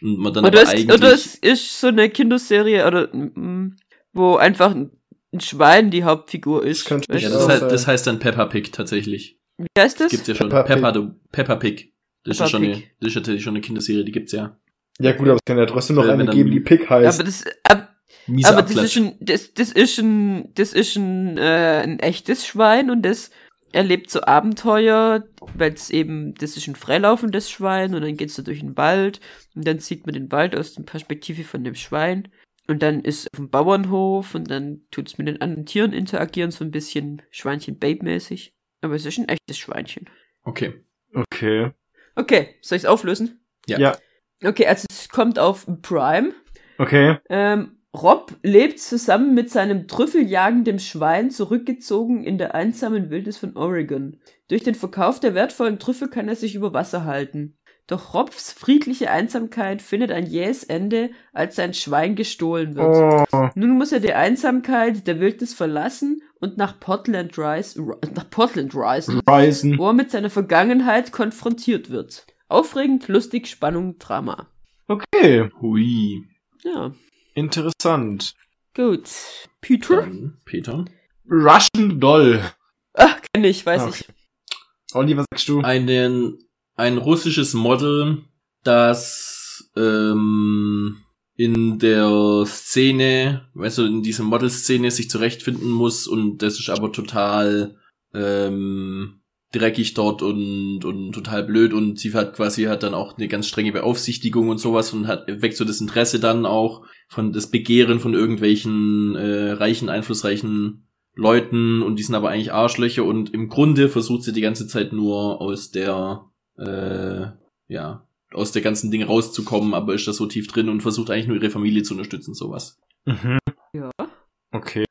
Und man dann Oder aber eigentlich oder es ist so eine Kinderserie, oder mm, wo einfach ein ein Schwein die Hauptfigur ist. Das könnte ja, das, auch heißt, das heißt dann Peppa Pig tatsächlich. Wie heißt das? Gibt's ja schon. Peppa Peppa, Pig. Peppa, Pig. Das Peppa ist schon eine, Pig. das ist natürlich schon eine Kinderserie, die gibt's ja. Ja gut, aber es kann ja trotzdem noch Äh, eine geben, die Pick heißt. aber das, ab, aber das ist ein, das, das ist ein, das ist ein, äh, ein echtes Schwein und das erlebt so Abenteuer, weil es eben, das ist ein freilaufendes Schwein und dann geht's da durch den Wald und dann sieht man den Wald aus der Perspektive von dem Schwein und dann ist auf dem Bauernhof und dann tut's mit den anderen Tieren interagieren, so ein bisschen Schweinchen-Babe-mäßig. Aber es ist ein echtes Schweinchen. Okay. okay. Okay, soll ich's auflösen? Ja. Ja. Okay, also es kommt auf Prime. Okay. Ähm, Rob lebt zusammen mit seinem trüffeljagenden Schwein zurückgezogen in der einsamen Wildnis von Oregon. Durch den Verkauf der wertvollen Trüffel kann er sich über Wasser halten. Doch Robs friedliche Einsamkeit findet ein jähes Ende, als sein Schwein gestohlen wird. Oh. Nun muss er die Einsamkeit der Wildnis verlassen und nach Portland, Rise, nach Portland reisen, Ryzen. wo er mit seiner Vergangenheit konfrontiert wird. Aufregend, lustig, Spannung, Drama. Okay. Hui. Ja, Interessant. gut. Peter? Dann Peter. Russian Doll. Ach, kenn ich, weiß Ah, ich. Olli, was sagst du? einen, ein russisches Model, das ähm, in der Szene, weißt du, in dieser Modelszene sich zurechtfinden muss und das ist aber total ähm, dreckig dort und, und total blöd und sie hat quasi hat dann auch eine ganz strenge Beaufsichtigung und sowas und hat weckt so das Interesse dann auch von das Begehren von irgendwelchen äh, reichen, einflussreichen Leuten und die sind aber eigentlich Arschlöcher und im Grunde versucht sie die ganze Zeit nur aus der äh, ja aus der ganzen Ding rauszukommen, aber ist da so tief drin und versucht eigentlich nur ihre Familie zu unterstützen, sowas. Mhm. Ja. Okay.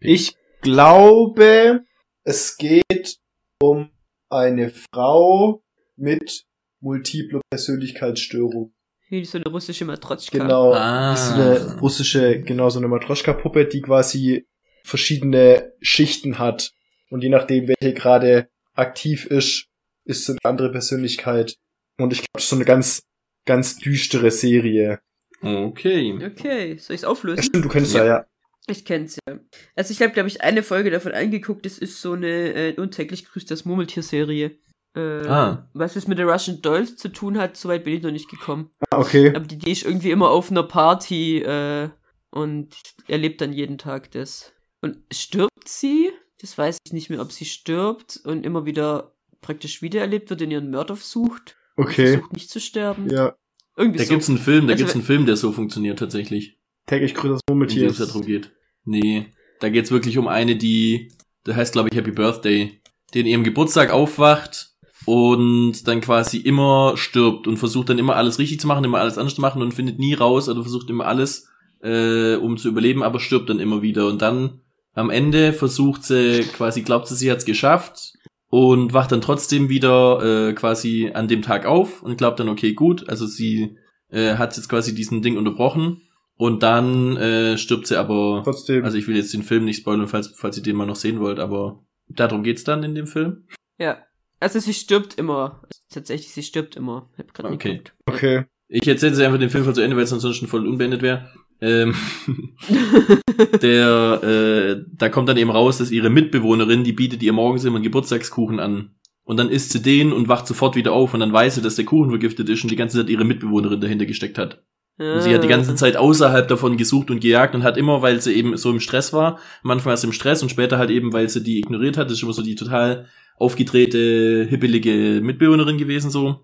Ich glaube, es geht um eine Frau mit multipler Persönlichkeitsstörung. Wie so eine russische Matrotzka. Genau. Ah. Ist eine russische, genau so eine Matroschka-Puppe, die quasi verschiedene Schichten hat. Und je nachdem, welche gerade aktiv ist, ist so eine andere Persönlichkeit. Und ich glaube, das ist so eine ganz, ganz düstere Serie. Okay. Okay, soll ich's Ja, auflösen? stimmt, du kennst ja, ja. Ich kenn's ja. Also ich habe, glaube ich, eine Folge davon angeguckt. Das ist so eine äh, untäglich grüßt das Murmeltier-Serie. Äh, Ah. Was es mit der Russian Dolls zu tun hat, soweit bin ich noch nicht gekommen. Ah, okay. Aber die, die ist irgendwie immer auf einer Party äh, und erlebt dann jeden Tag das. Und stirbt sie? Das weiß ich nicht mehr, ob sie stirbt und immer wieder praktisch wiedererlebt wird, in ihren Mörder sucht. Okay. Versucht nicht zu sterben. Ja. Irgendwie Da so. gibt's einen Film, da Also gibt's einen Film, der so funktioniert tatsächlich. Täglich grüßt das Murmeltier. es darum geht. Nee, da geht's wirklich um eine, die, der heißt glaube ich Happy Birthday, die in ihrem Geburtstag aufwacht und dann quasi immer stirbt und versucht dann immer alles richtig zu machen, immer alles anders zu machen und findet nie raus oder versucht immer alles, äh, um zu überleben, aber stirbt dann immer wieder und dann am Ende versucht sie quasi, glaubt sie, sie hat's geschafft und wacht dann trotzdem wieder äh, quasi an dem Tag auf und glaubt dann, okay, gut, also sie äh, hat jetzt quasi diesen Ding unterbrochen und dann äh, stirbt sie aber Trotzdem. also ich will jetzt den Film nicht spoilern, falls, falls ihr den mal noch sehen wollt, aber darum geht's dann in dem Film. Ja. Also sie stirbt immer. Tatsächlich, sie stirbt immer. Ich hab grad Okay. geguckt. okay. Ich erzähle jetzt einfach den Film voll zu Ende, weil es ansonsten voll unbeendet wäre. Ähm, der, äh, da kommt dann eben raus, dass ihre Mitbewohnerin, die bietet ihr morgens immer einen Geburtstagskuchen an. Und dann isst sie den und wacht sofort wieder auf und dann weiß sie, dass der Kuchen vergiftet ist und die ganze Zeit ihre Mitbewohnerin dahinter gesteckt hat. Und sie hat die ganze Zeit außerhalb davon gesucht und gejagt und hat immer, weil sie eben so im Stress war, am Anfang sie im Stress und später halt eben, weil sie die ignoriert hat, das ist immer so die total aufgedrehte, hibbelige Mitbewohnerin gewesen so.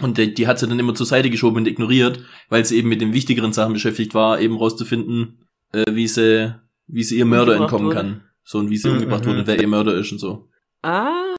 Und die, die hat sie dann immer zur Seite geschoben und ignoriert, weil sie eben mit den wichtigeren Sachen beschäftigt war, eben rauszufinden, äh, wie sie, wie sie ihr Mörder entkommen wurde. kann. So und wie sie Mhm, umgebracht wurde und wer ihr Mörder ist und so. Aha.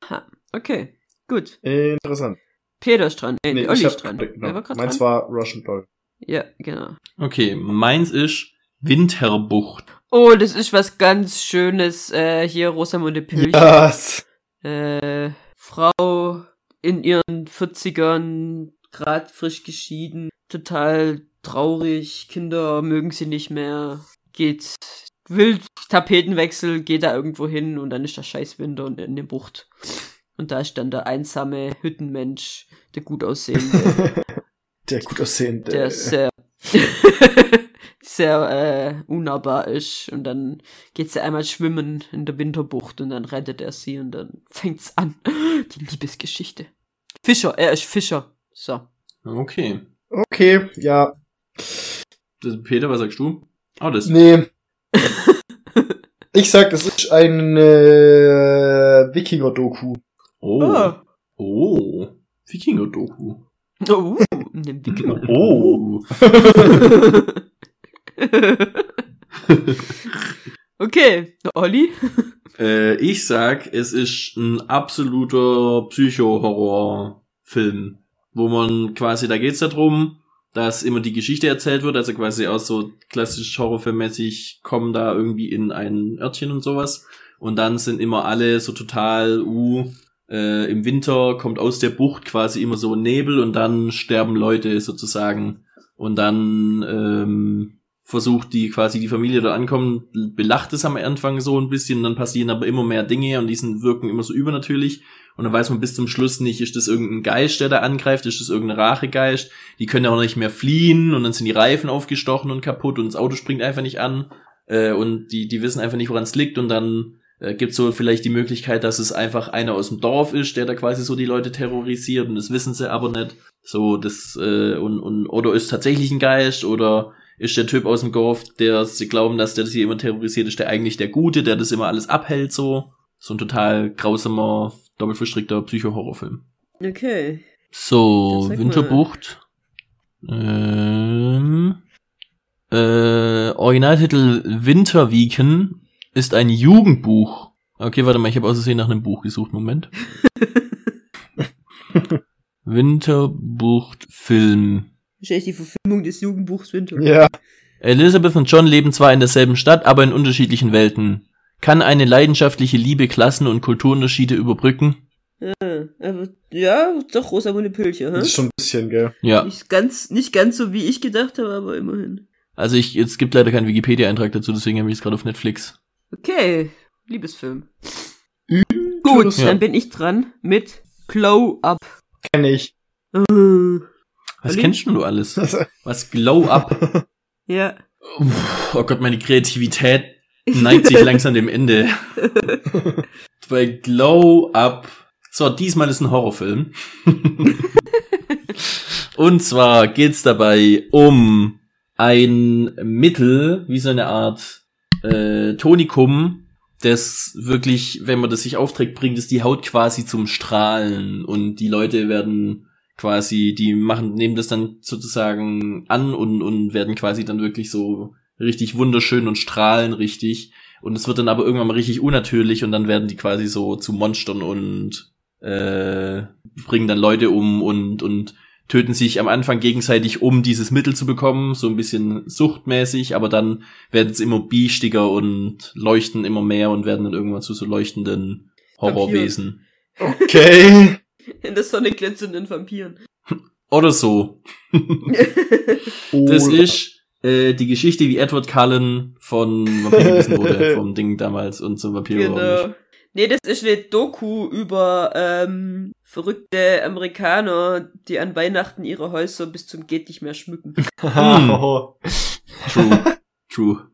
Okay. Gut. Interessant. Peter ist dran. Äh, Nee, Olli ich hab ist dran. Wer war Meins dran? war Russian Doll. Ja, genau. Okay, meins ist Winterbucht. Oh, das ist was ganz Schönes. Äh, hier Rosamunde Pilcher. Yes. Äh, Frau in ihren 40ern, grad frisch geschieden, total traurig, Kinder mögen sie nicht mehr, geht wild Tapetenwechsel, geht da irgendwo hin und dann ist der scheiß Winter in der Bucht. Und da ist dann der einsame Hüttenmensch, der gut aussehende, Der gut aussehende. der sehr, sehr äh, unnahbar ist. Und dann geht sie einmal schwimmen in der Winterbucht und dann rettet er sie und dann fängt's an. Die Liebesgeschichte. Fischer, er ist Fischer. So. Okay. Okay, ja. Das, Peter, was sagst du? Oh, das. Nee. ich sag, das ist ein äh, Wikinger-Doku. Oh. Ah. Oh. Wikinger-Doku. Oh. Oh. okay, Olli? Äh, ich sag, es ist ein absoluter Psycho-Horror-Film, wo man quasi, da geht's darum, dass immer die Geschichte erzählt wird, also quasi auch so klassisch Horrorfilmmäßig kommen da irgendwie in ein Örtchen und sowas und dann sind immer alle so total, uh, äh, im Winter kommt aus der Bucht quasi immer so Nebel und dann sterben Leute sozusagen und dann ähm, versucht die quasi die Familie dort ankommen, belacht es am Anfang so ein bisschen, dann passieren aber immer mehr Dinge und die sind, wirken immer so übernatürlich und dann weiß man bis zum Schluss nicht, ist das irgendein Geist, der da angreift, ist das irgendein Rachegeist, die können auch nicht mehr fliehen und dann sind die Reifen aufgestochen und kaputt und das Auto springt einfach nicht an äh, und die, die wissen einfach nicht, woran es liegt und dann äh, gibt so vielleicht die Möglichkeit, dass es einfach einer aus dem Dorf ist, der da quasi so die Leute terrorisiert und das wissen sie aber nicht. So, das, äh, und, und, oder ist tatsächlich ein Geist oder ist der Typ aus dem Dorf, der sie glauben, dass der das hier immer terrorisiert, ist der eigentlich der Gute, der das immer alles abhält, so. So ein total grausamer, doppelt verstrickter Psycho-Horrorfilm. Okay. So, Winterbucht. Ähm, äh, Originaltitel Winterweeken ist ein Jugendbuch. Okay, warte mal, ich habe außersehen nach einem Buch gesucht. Moment. Winterbucht Film. Wahrscheinlich die Verfilmung des Jugendbuchs Winter. Ja. Elizabeth und John leben zwar in derselben Stadt, aber in unterschiedlichen Welten. Kann eine leidenschaftliche Liebe Klassen- und Kulturunterschiede überbrücken? Ja, aber, ja, doch Rosamunde Pilcher, Das hä? ist schon ein bisschen, gell. Ja. Nicht ganz, nicht ganz so, wie ich gedacht habe, aber immerhin. Also ich, es gibt leider keinen Wikipedia-Eintrag dazu, deswegen habe ich es gerade auf Netflix. Okay, Liebesfilm. Gut, Interessant. dann bin ich dran mit Glow Up. Kenn ich. Äh, Was Ali? kennst denn du alles? Was Glow Up? ja. Oh Gott, meine Kreativität neigt sich langsam dem Ende. Bei Glow Up. So, diesmal ist ein Horrorfilm. Und zwar geht's dabei um ein Mittel, wie so eine Art äh, Tonikum, das wirklich, wenn man das sich aufträgt, bringt es die Haut quasi zum Strahlen und die Leute werden quasi, die machen, nehmen das dann sozusagen an und, und werden quasi dann wirklich so richtig wunderschön und strahlen richtig. Und es wird dann aber irgendwann mal richtig unnatürlich und dann werden die quasi so zu Monstern und äh, bringen dann Leute um und, und töten sich am Anfang gegenseitig, um dieses Mittel zu bekommen, so ein bisschen suchtmäßig, aber dann werden sie immer biestiger und leuchten immer mehr und werden dann irgendwann zu so leuchtenden Horrorwesen. Okay. In der Sonne glänzenden Vampiren. Oder so. Das ist äh, die Geschichte, wie Edward Cullen von Vampir gebissen wurde, vom Ding damals und zum Vampir Genau. Nee, das ist eine Doku über ähm, verrückte Amerikaner, die an Weihnachten ihre Häuser bis zum geht nicht mehr schmücken. Ist. True. True.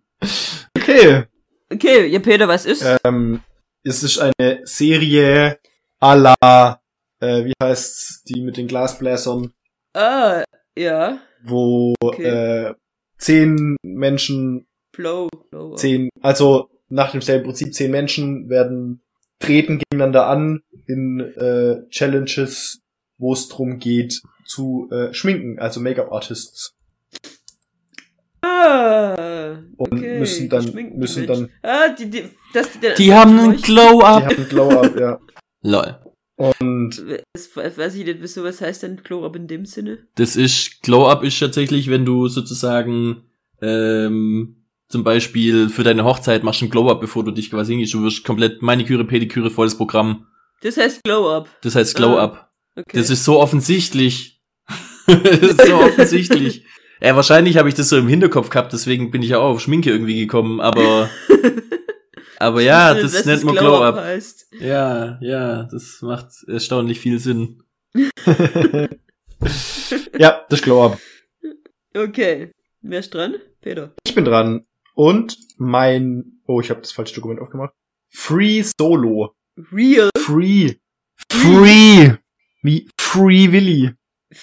okay. Okay, ja Peter, was ist? Ähm, es ist eine Serie à la, äh, wie heißt's, die mit den Glasbläsern, Ah, ja. wo Okay. äh, zehn Menschen, Blow. Blow. zehn, also nach demselben Prinzip, zehn Menschen werden treten gegeneinander an in äh, Challenges, wo es drum geht zu äh, schminken, also Make-up-Artists. Ah, Und okay. müssen dann, müssen dann, Ah, die, die, dass die, dann Die haben einen leuchten. Glow die haben Glow-Up, ja. Lol. Und Das weiß ich nicht, wieso, was heißt denn Glow-Up in dem Sinne? Das ist, Glow-Up ist tatsächlich, wenn du sozusagen, ähm, zum Beispiel für deine Hochzeit machst du ein Glow-Up, bevor du dich quasi hingehst. Du wirst komplett Maniküre, Pediküre, volles Programm. Das heißt Glow-Up. Das heißt Glow-Up. Okay. Das ist so offensichtlich. das ist so offensichtlich. Ja, wahrscheinlich habe ich das so im Hinterkopf gehabt, deswegen bin ich ja auch auf Schminke irgendwie gekommen, aber, aber ja, das wusste, nennt man Glow-Up. heißt. Ja, ja, das macht erstaunlich viel Sinn. ja, das Glow Up. Okay. Wer ist dran? Peter. Ich bin dran. Und mein, oh, ich habe das falsche Dokument aufgemacht. Free Solo. Real. Free. Free. Wie Free Willy.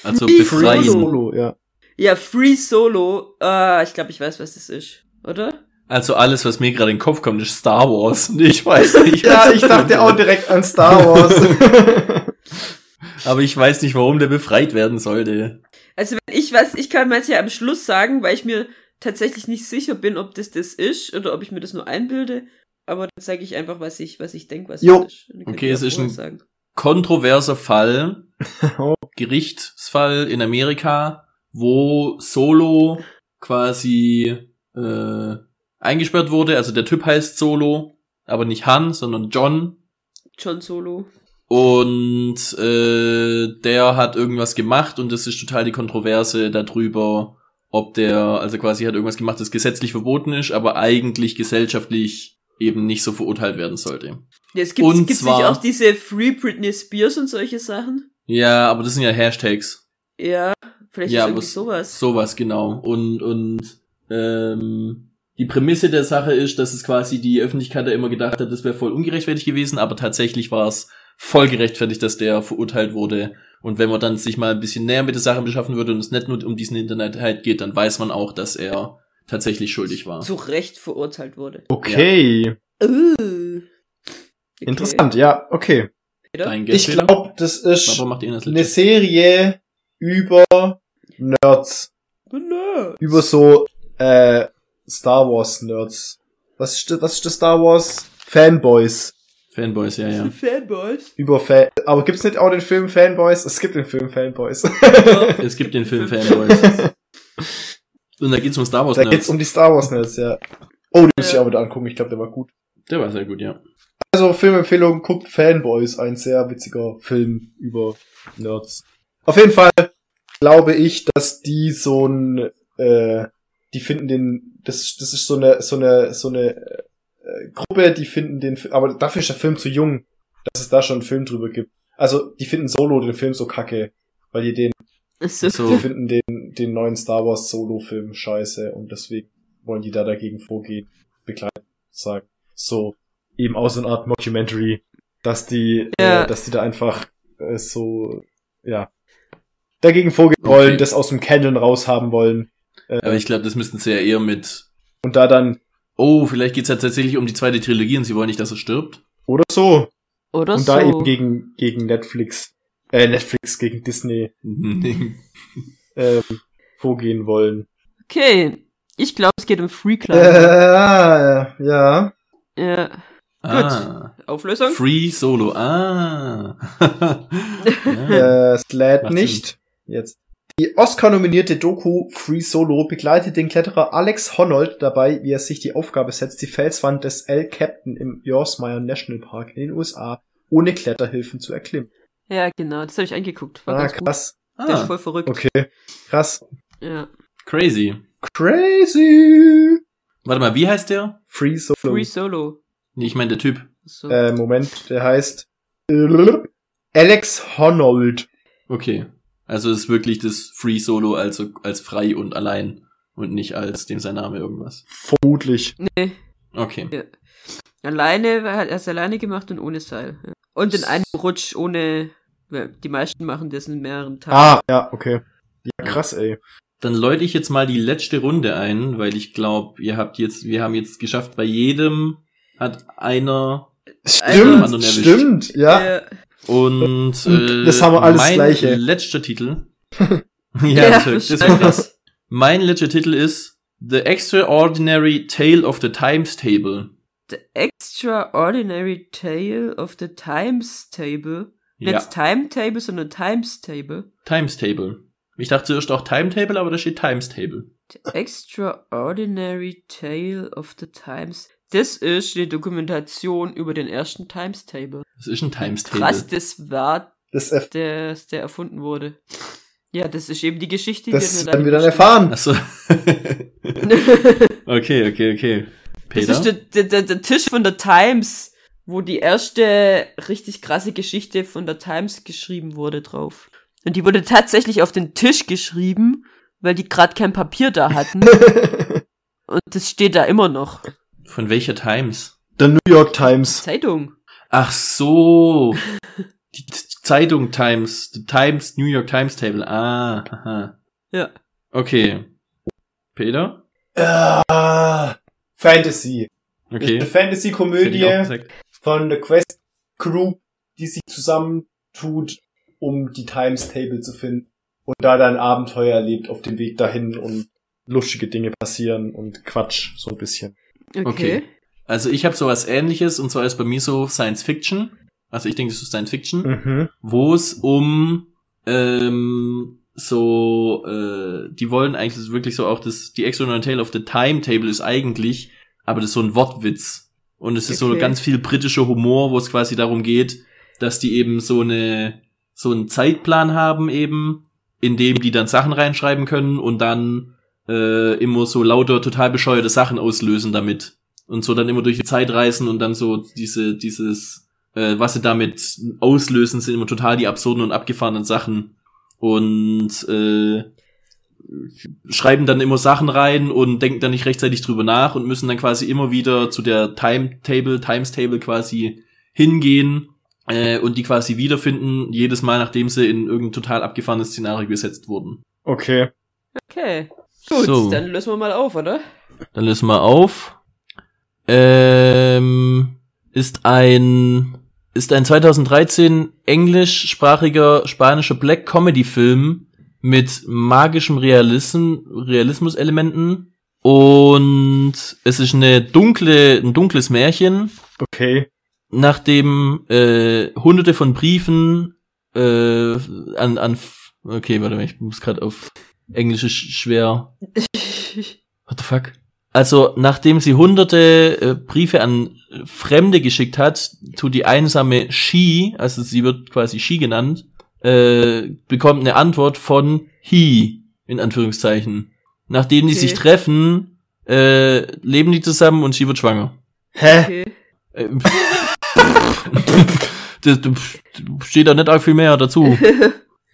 Also Free befreien. Solo. Solo, ja. Ja, Free Solo. Ah, ich glaube, ich weiß, was das ist. Oder? Also alles, was mir gerade in den Kopf kommt, ist Star Wars. Ich weiß nicht. Ja, was ich das dachte auch direkt an Star Wars. Aber ich weiß nicht, warum der befreit werden sollte. Also, wenn ich weiß, ich kann meins ja am Schluss sagen, weil ich mir tatsächlich nicht sicher bin, ob das das ist oder ob ich mir das nur einbilde. Aber dann sage ich einfach, was ich, was ich denke, was Jo. es ist. Okay, es ist ein- sagen. Kontroverser Fall, Oh. Gerichtsfall in Amerika, wo Solo quasi äh, eingesperrt wurde. Also der Typ heißt Solo, aber nicht Han, sondern John. John Solo. Und äh, der hat irgendwas gemacht und das ist total die Kontroverse darüber, ob der, also quasi hat irgendwas gemacht, das gesetzlich verboten ist, aber eigentlich gesellschaftlich eben nicht so verurteilt werden sollte. Ja, es gibt, Und gibt's zwar- nicht auch diese Free Britney Spears und solche Sachen? Ja, aber das sind ja Hashtags. Ja, vielleicht Ja, ist irgendwie sowas. Sowas, genau. Und, und ähm, die Prämisse der Sache ist, dass es quasi die Öffentlichkeit da immer gedacht hat, das wäre voll ungerechtfertigt gewesen, aber tatsächlich war es voll gerechtfertigt, dass der verurteilt wurde. Und wenn man dann sich mal ein bisschen näher mit der Sache beschaffen würde und es nicht nur um diesen Internet halt geht, dann weiß man auch, dass er tatsächlich schuldig war. Zu Recht verurteilt wurde. Okay. Uh. Okay. Interessant, ja, okay. Ich glaube, das ist Papa macht ihn als eine. Serie über Nerds. No. Über so äh, Star Wars Nerds. Was ist das, was ist das Star Wars? Fanboys. Fanboys, ja, ja. Fanboys. Über Fan. Aber gibt's nicht auch den Film Fanboys? Es gibt den Film Fanboys. Es gibt den Film Fanboys. Und da geht's um Star Wars da geht's Nerds. um die Star Wars Nerds, ja. Oh, den muss ich Ja. auch wieder angucken. Ich glaube, der war gut. Der war sehr gut, ja. Also Filmempfehlung, guckt Fanboys, ein sehr witziger Film über Nerds. Auf jeden Fall glaube ich, dass die so ein, äh, die finden den, das, das ist so eine, so eine, so eine äh, Gruppe, die finden den, aber dafür ist der Film zu jung, dass es da schon einen Film drüber gibt. Also die finden Solo den Film so kacke, weil die den, So. So. die finden den, den neuen Star Wars Solo-Film scheiße und deswegen wollen die da dagegen vorgehen, begleiten, sagen. So, eben aus so einer Art Mockumentary, dass die, Ja. äh, dass die da einfach äh, so, ja, dagegen vorgehen wollen, Okay. das aus dem Canon raushaben wollen Aber ich glaube, das müssten sie ja eher mit und da dann, Oh, vielleicht geht's ja tatsächlich um die zweite Trilogie und sie wollen nicht, dass er stirbt. oder so, Oder und so. da eben gegen, gegen Netflix, äh, Netflix gegen Disney, ähm, vorgehen wollen. Okay. Ich glaube, es geht um Free Äh, Club. ja. Ja. ah, Auflösung? Free Solo. Ah. ja. Äh, es lädt Macht nicht. Jetzt. Die Oscar-nominierte Doku Free Solo begleitet den Kletterer Alex Honnold dabei, wie er sich die Aufgabe setzt, die Felswand des El Captain im Yosemite National Park in den USA ohne Kletterhilfen zu erklimmen. Ja, genau. Das habe ich angeguckt. War Ah, ganz gut. krass. Der ist ah, voll verrückt. Okay. Krass. Ja. crazy. Crazy. Warte mal, wie heißt der? Free Solo. Free Solo. Nee, ich meine der Typ. So. äh, Moment, der heißt Alex Honnold. Okay. Also es ist wirklich das Free Solo, also als frei und allein und nicht als dem sein Name irgendwas. Vermutlich. nee. Okay. Alleine, er hat er es alleine gemacht und ohne Seil. Ja. Und in einem Rutsch ohne. Die meisten machen das in mehreren Tagen. Ah, ja, okay. Ja, krass, ey. Dann läute ich jetzt mal die letzte Runde ein, weil ich glaube, ihr habt jetzt, wir haben jetzt geschafft, bei jedem hat einer Stimmt, stimmt, ja. Äh, und, Und äh, das haben wir alles mein Gleiche. letzter Titel. ja, Ja, das, das krass. Mein letzter Titel ist The Extraordinary Tale of the Times Table. The Extraordinary Tale of the Times Table. Ja. Nicht Timetable, sondern Times Table. Times Table. Ich dachte zuerst auch Timetable, aber da steht Times Table. The Extraordinary Tale of the Times. Das ist die Dokumentation über den ersten Times Table. Das ist ein Times Table. Krass, das war Das, erf- der, der erfunden wurde. Ja, das ist eben die Geschichte, das die werden wir dann erfahren. Achso. okay, okay, okay. Das Peter? ist der, der, der, der Tisch von der Times, wo die erste richtig krasse Geschichte von der Times geschrieben wurde drauf. Und die wurde tatsächlich auf den Tisch geschrieben, weil die gerade kein Papier da hatten. Und das steht da immer noch. Von welcher Times? Der New York Times. Zeitung. Ach so. Die Zeitung Times. The Times, New York Times Table. Ah, aha. Ja. Okay. Peter? Ah, Fantasy. Eine Okay. Auch Fantasy-Komödie von der Quest Crew, die sich zusammentut, um die Times Table zu finden und da dann Abenteuer erlebt auf dem Weg dahin und lustige Dinge passieren und Quatsch so ein bisschen. Okay. Okay. Also ich habe sowas ähnliches und zwar ist bei mir so Science Fiction. Also ich denke, das ist Science Fiction. Mhm. wo es um ähm, so, äh, die wollen eigentlich wirklich so auch das, die Extraordinary Tale of the Timetable ist eigentlich, aber das ist so ein Wortwitz. Und es ist so ganz viel britischer Humor, wo es quasi darum geht, dass die eben so eine, so einen Zeitplan haben eben, in dem die dann Sachen reinschreiben können und dann äh, immer so lauter total bescheuerte Sachen auslösen damit. Und so dann immer durch die Zeit reisen und dann so diese, dieses, äh, was sie damit auslösen, sind immer total die absurden und abgefahrenen Sachen. Und äh, schreiben dann immer Sachen rein und denken dann nicht rechtzeitig drüber nach und müssen dann quasi immer wieder zu der Timetable, Times Table quasi hingehen äh, und die quasi wiederfinden, jedes Mal, nachdem sie in irgendein total abgefahrenes Szenario gesetzt wurden. Okay. Okay. Gut, So. dann lösen wir mal auf, oder? Dann lösen wir auf. Ähm, ist ein ist ein 2013 englischsprachiger spanischer Black Comedy Film mit magischem Realism, Realismus-Elementen und es ist eine dunkle ein dunkles Märchen, Okay. nachdem äh, hunderte von Briefen äh, an an okay warte mal ich muss gerade auf Englisch ist schwer What the fuck? Also, nachdem sie hunderte äh, Briefe an Fremde geschickt hat, tut die einsame She, also sie wird quasi She genannt, äh, bekommt eine Antwort von He, in Anführungszeichen. Nachdem die Okay. sich treffen, äh, leben die zusammen und sie wird schwanger. Hä? okay. Äh, das, das steht da nicht arg viel mehr dazu.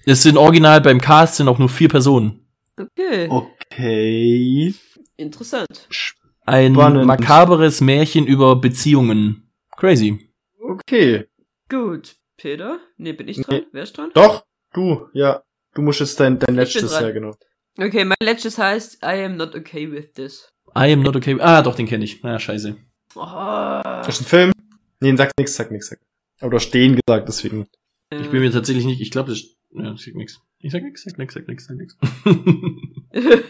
Es sind original beim Cast sind auch nur vier Personen. Okay. Okay. Interessant. Ein Spannend. makaberes Märchen über Beziehungen. Crazy. Okay. Gut. Peter? Nee, bin ich dran? Nee. Wer ist dran? Doch, du, ja. Du musst jetzt dein, dein Ich letztes, ja genau. Okay, mein letztes heißt I am not okay with this. I am not okay. Ah, doch, den kenne ich. Ah, scheiße. Oh, Das ist ein Film? Nee, sag nix, sag nix, sag. Aber du hast stehen gesagt, deswegen. Ich bin mir tatsächlich nicht, ich glaube, das, ja, ich sag nix. Ich sag nix, sag nix, sag nix, sag nix.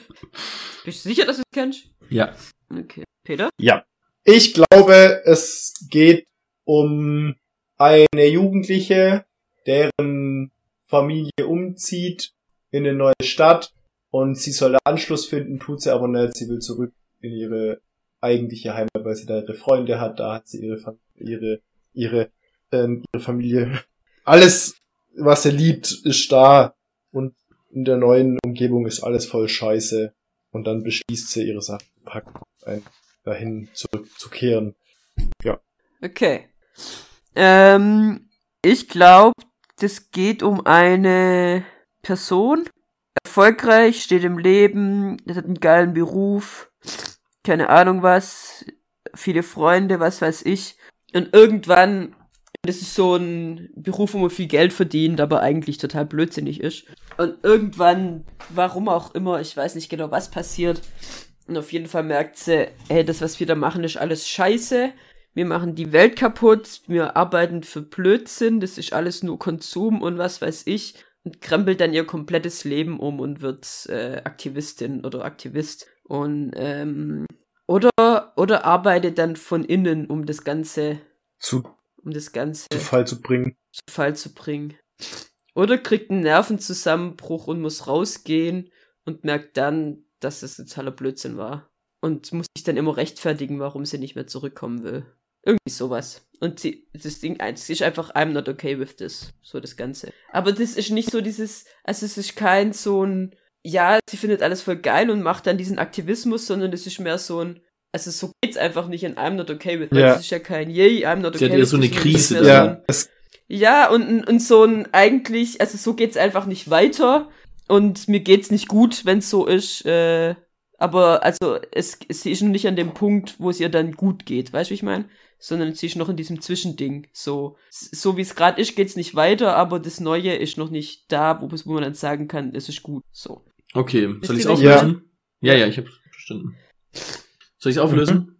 Bist du sicher, dass du es kennst? ja. Okay. Peter? Ja. Ich glaube, es geht um eine Jugendliche, deren Familie umzieht in eine neue Stadt und sie soll da Anschluss finden, tut sie aber nicht. Sie will zurück in ihre eigentliche Heimat, weil sie da ihre Freunde hat. Da hat sie ihre ihre ihre äh, ihre Familie. Alles, was sie liebt, ist da und in der neuen Umgebung ist alles voll Scheiße. Und dann beschließt sie ihre Sachen zu packen, ein, dahin zurückzukehren. Okay. Ähm, ich glaube, das geht um eine Person, erfolgreich, steht im Leben, hat einen geilen Beruf, keine Ahnung was, viele Freunde, was weiß ich. Und irgendwann, das ist so ein Beruf, wo man viel Geld verdient, aber eigentlich total blödsinnig ist. Und irgendwann, warum auch immer, ich weiß nicht genau, was passiert. Und auf jeden Fall merkt sie, hey, das, was wir da machen, ist alles scheiße. Wir machen die Welt kaputt, wir arbeiten für Blödsinn, das ist alles nur Konsum und was weiß ich. Und krempelt dann ihr komplettes Leben um und wird äh, Aktivistin oder Aktivist. Und ähm, oder, oder arbeitet dann von innen, um das Ganze Zu um das Ganze zu Fall zu bringen. zu Fall zu bringen. Oder kriegt einen Nervenzusammenbruch und muss rausgehen und merkt dann, dass das totaler Blödsinn war. Und muss sich dann immer rechtfertigen, warum sie nicht mehr zurückkommen will. Irgendwie sowas. Und sie, das Ding, es ist einfach, I'm not okay with this. So das Ganze. Aber das ist nicht so dieses, also es ist kein so ein, ja, sie findet alles voll geil und macht dann diesen Aktivismus, sondern es ist mehr so ein, also so geht's einfach nicht in I'm not okay with. Ja. Es ist ja kein Yay, I'm not okay Sie hat eher with so eine es Krise da. so ein- Ja, es, ja, und, und so ein eigentlich, also so geht's einfach nicht weiter. Und mir geht's nicht gut, wenn's so ist. Äh, aber also es, sie ist noch nicht an dem Punkt, wo es ihr dann gut geht, weißt du, wie ich meine? Sondern sie ist noch in diesem Zwischending. So, so wie es gerade ist, geht's nicht weiter, aber das Neue ist noch nicht da, wo, wo man dann sagen kann, es ist gut. So. Okay, soll ich es auflösen? Ja, ja, ich habe verstanden. Soll ich es auflösen?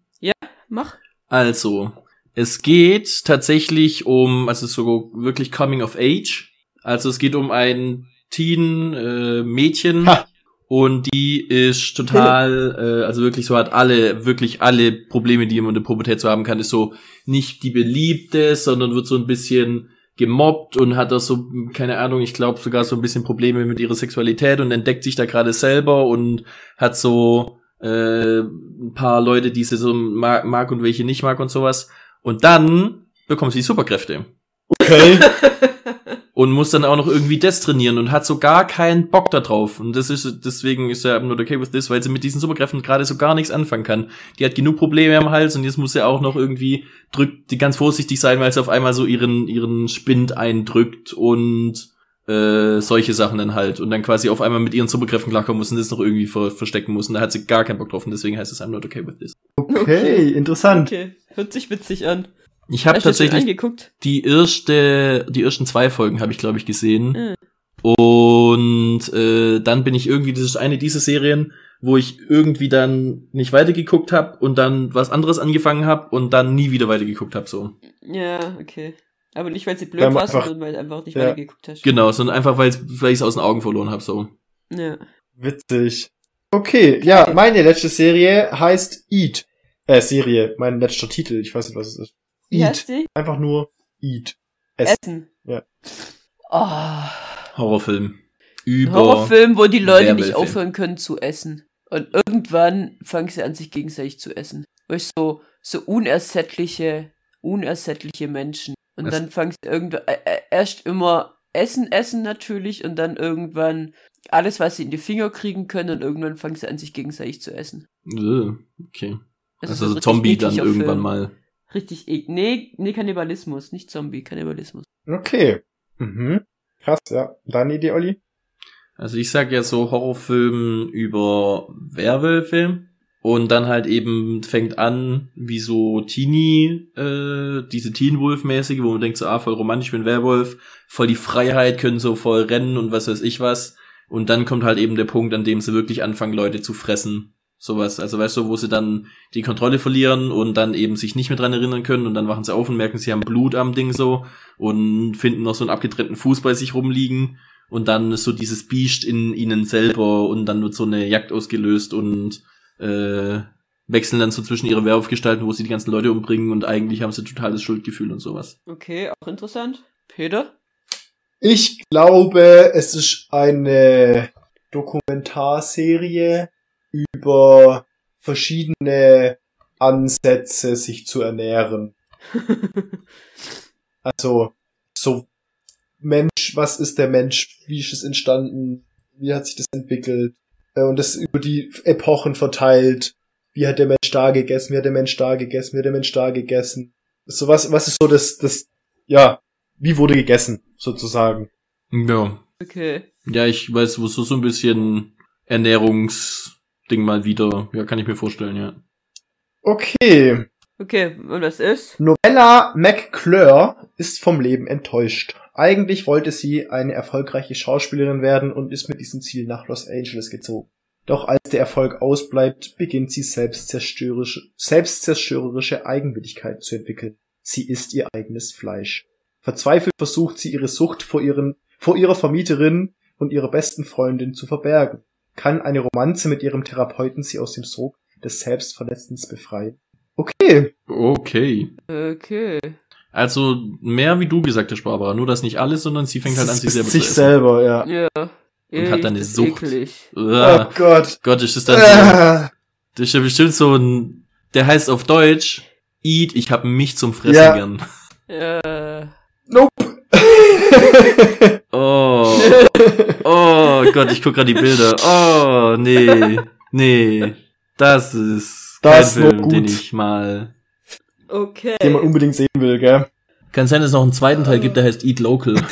Mach. Also, es geht tatsächlich um, also so wirklich Coming of Age. Also es geht um ein Teen-Mädchen Ha. und die ist total, äh, also wirklich so hat alle, wirklich alle Probleme, die man in der Pubertät so haben kann, ist so nicht die Beliebte, sondern wird so ein bisschen gemobbt und hat da so, keine Ahnung, ich glaube sogar so ein bisschen Probleme mit ihrer Sexualität und entdeckt sich da gerade selber und hat so äh, ein paar Leute, die sie so mag, mag und welche nicht mag und sowas. Und dann bekommt sie Superkräfte okay. und muss dann auch noch irgendwie das trainieren und hat so gar keinen Bock da drauf. Und das ist, deswegen ist er not okay with this, weil sie mit diesen Superkräften gerade so gar nichts anfangen kann. Die hat genug Probleme am Hals und jetzt muss sie auch noch irgendwie drückt, die ganz vorsichtig sein, weil sie auf einmal so ihren, ihren Spind eindrückt und äh, solche Sachen dann halt. Und dann quasi auf einmal mit ihren Superkräften klarkommen muss und das noch irgendwie ver verstecken muss. Und da hat sie gar keinen Bock drauf und deswegen heißt es I'm not okay with this. Okay, interessant. Okay. Hört sich witzig an. Ich habe tatsächlich die erste, die ersten zwei Folgen habe ich, glaube ich, gesehen. Mhm. Und äh, dann bin ich irgendwie, das ist eine dieser Serien, wo ich irgendwie dann nicht weitergeguckt habe und dann was anderes angefangen habe und dann nie wieder weitergeguckt habe. So. Ja, okay. Aber nicht, weil sie blöd war, sondern weil du einfach nicht Ja. weitergeguckt hast. Genau, sondern einfach, weil ich es aus den Augen verloren habe. So. Ja. Witzig. Okay, ja, meine letzte Serie heißt Eat. Äh, Serie, mein letzter Titel, ich weiß nicht, was es ist. Wie Eat. heißt die? Einfach nur Eat. Essen. Essen. Ja. Oh, Horrorfilm. Über. Horrorfilm, wo die Leute nicht aufhören können zu essen. Und irgendwann fangen sie an, sich gegenseitig zu essen. Weißt du, so, so unersättliche, unersättliche Menschen. Und dann fangen sie irgendwann, äh, äh, erst immer Essen, Essen natürlich und dann irgendwann alles, was sie in die Finger kriegen können und irgendwann fangen sie an, sich gegenseitig zu essen. Äh, Okay. Das ist Also ein so richtig Zombie dann irgendwann Film. mal. Richtig ek. Nee, nee, Kannibalismus, nicht Zombie, Kannibalismus. Okay. Mhm. Krass, ja. Deine Idee, Olli? Also ich sag ja so Horrorfilm über Werwölfe und dann halt eben fängt an wie so Teenie, äh, diese Teen Wolf mäßige, wo man denkt so, ah, voll romantisch, ich bin Werwolf, voll die Freiheit, können so voll rennen und was weiß ich was. Und dann kommt halt eben der Punkt, an dem sie wirklich anfangen, Leute zu fressen. Sowas. Also weißt du, wo sie dann die Kontrolle verlieren und dann eben sich nicht mehr dran erinnern können und dann wachen sie auf und merken, sie haben Blut am Ding so und finden noch so einen abgetrennten Fuß bei sich rumliegen und dann ist so dieses Biest in ihnen selber und dann wird so eine Jagd ausgelöst und äh, wechseln dann so zwischen ihre Werwolfgestalten, wo sie die ganzen Leute umbringen und eigentlich haben sie totales Schuldgefühl und sowas. Okay, auch interessant. Peter? Ich glaube, es ist eine Dokumentarserie über verschiedene Ansätze, sich zu ernähren. Also, so Mensch, was ist der Mensch? Wie ist es entstanden? Wie hat sich das entwickelt? Äh, Und das über die Epochen verteilt. Wie hat der Mensch da gegessen? Wie hat der Mensch da gegessen? Wie hat der Mensch da gegessen? So was, was ist so das, das, ja, wie wurde gegessen, sozusagen. Ja. Okay. Ja, ich weiß, wo so, so ein bisschen Ernährungsding mal wieder. Ja, kann ich mir vorstellen, ja. Okay. Okay, und was ist? Novella McClure ist vom Leben enttäuscht. Eigentlich wollte sie eine erfolgreiche Schauspielerin werden und ist mit diesem Ziel nach Los Angeles gezogen. Doch als der Erfolg ausbleibt, beginnt sie selbstzerstörerische, selbstzerstörerische Eigenwilligkeit zu entwickeln. Sie isst ihr eigenes Fleisch. Verzweifelt versucht sie ihre Sucht vor, ihren, vor ihrer Vermieterin und ihrer besten Freundin zu verbergen. Kann eine Romanze mit ihrem Therapeuten sie aus dem Sog des Selbstverletzens befreien? Okay, Okay. Okay. Also mehr wie du gesagt hast, Barbara. Nur das nicht alles, sondern sie fängt halt an, sich selber sich zu essen. selber, ja. Ja. Und hat dann eine Sucht. Oh Gott. Gott, ist das dann so, Ah. das ist ja bestimmt so ein, der heißt auf Deutsch, Eat, ich hab mich zum Fressen Ja. gern. Ja. Nope. Oh, oh Gott, ich guck gerade die Bilder. Oh, nee, nee, das ist Das ist Film, noch den gut. ich mal... Okay. Den man unbedingt sehen will, gell? Kann sein, dass es noch einen zweiten Teil gibt, der heißt Eat Local.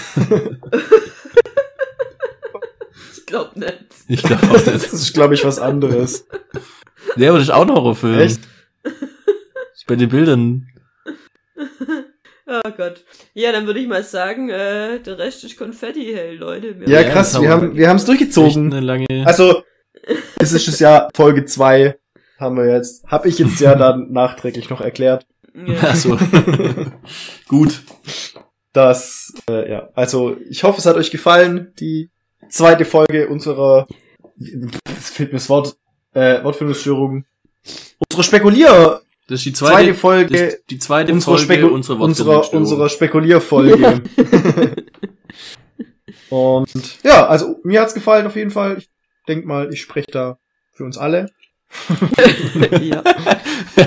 Ich glaub nicht. Ich glaube auch Das nicht. ist, glaube ich, was anderes. Der aber das ist auch ein Horrorfilm. Echt? Ist bei den Bildern. Oh Gott. Ja, dann würde ich mal sagen, äh, der Rest ist Konfetti, hey Leute. Wir Ja, Ja, krass, das wir haben wir- haben es durchgezogen. eine lange... Also, es ist das Jahr Folge 2, haben wir jetzt, hab ich jetzt ja dann nachträglich noch erklärt, ja. Achso. Gut. dass, äh, ja, also ich hoffe, es hat euch gefallen, die zweite Folge unserer, es fehlt mir das Wort, äh, Wortfindungsstörung, unsere Spekulier, Das ist die zweite, zweite, Folge das die zweite unserer, Folge Speku unserer unserer, unserer Spekulierfolge. Und ja, also mir hat's gefallen auf jeden Fall. Ich denk mal, ich spreche da für uns alle. ja.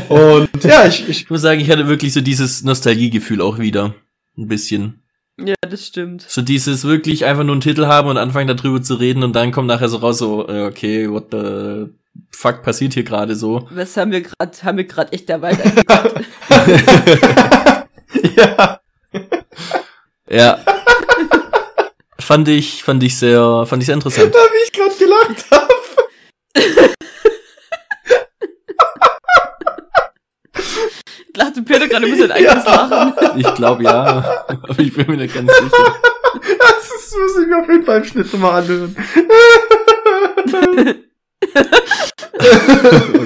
Und ja, ich, ich Ich muss sagen, ich hatte wirklich so dieses Nostalgiegefühl auch wieder. Ein bisschen. ja, das stimmt. So dieses wirklich einfach nur einen Titel haben und anfangen darüber zu reden und dann kommt nachher so raus so, äh, okay, what the fuck passiert hier gerade so. Was haben wir gerade, haben wir gerade echt angeguckt? ja, Ja. fand ich, fand ich sehr, fand ich sehr interessant. da wie ich gerade gelacht habe. Lachte Peter gerade, muss ein eigenes lachen. Ich glaube ja, aber ich bin mir nicht ganz sicher. Das ist, muss ich mir auf jeden Fall im Schnitt nochmal anhören.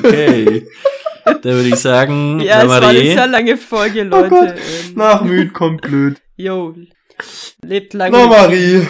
Okay. Da würde ich sagen, Ja, es war eine sehr lange Folge, Oh Leute. Gott. ähm, Nach müd kommt blöd. Jo. Lebt lange. Na, Marie.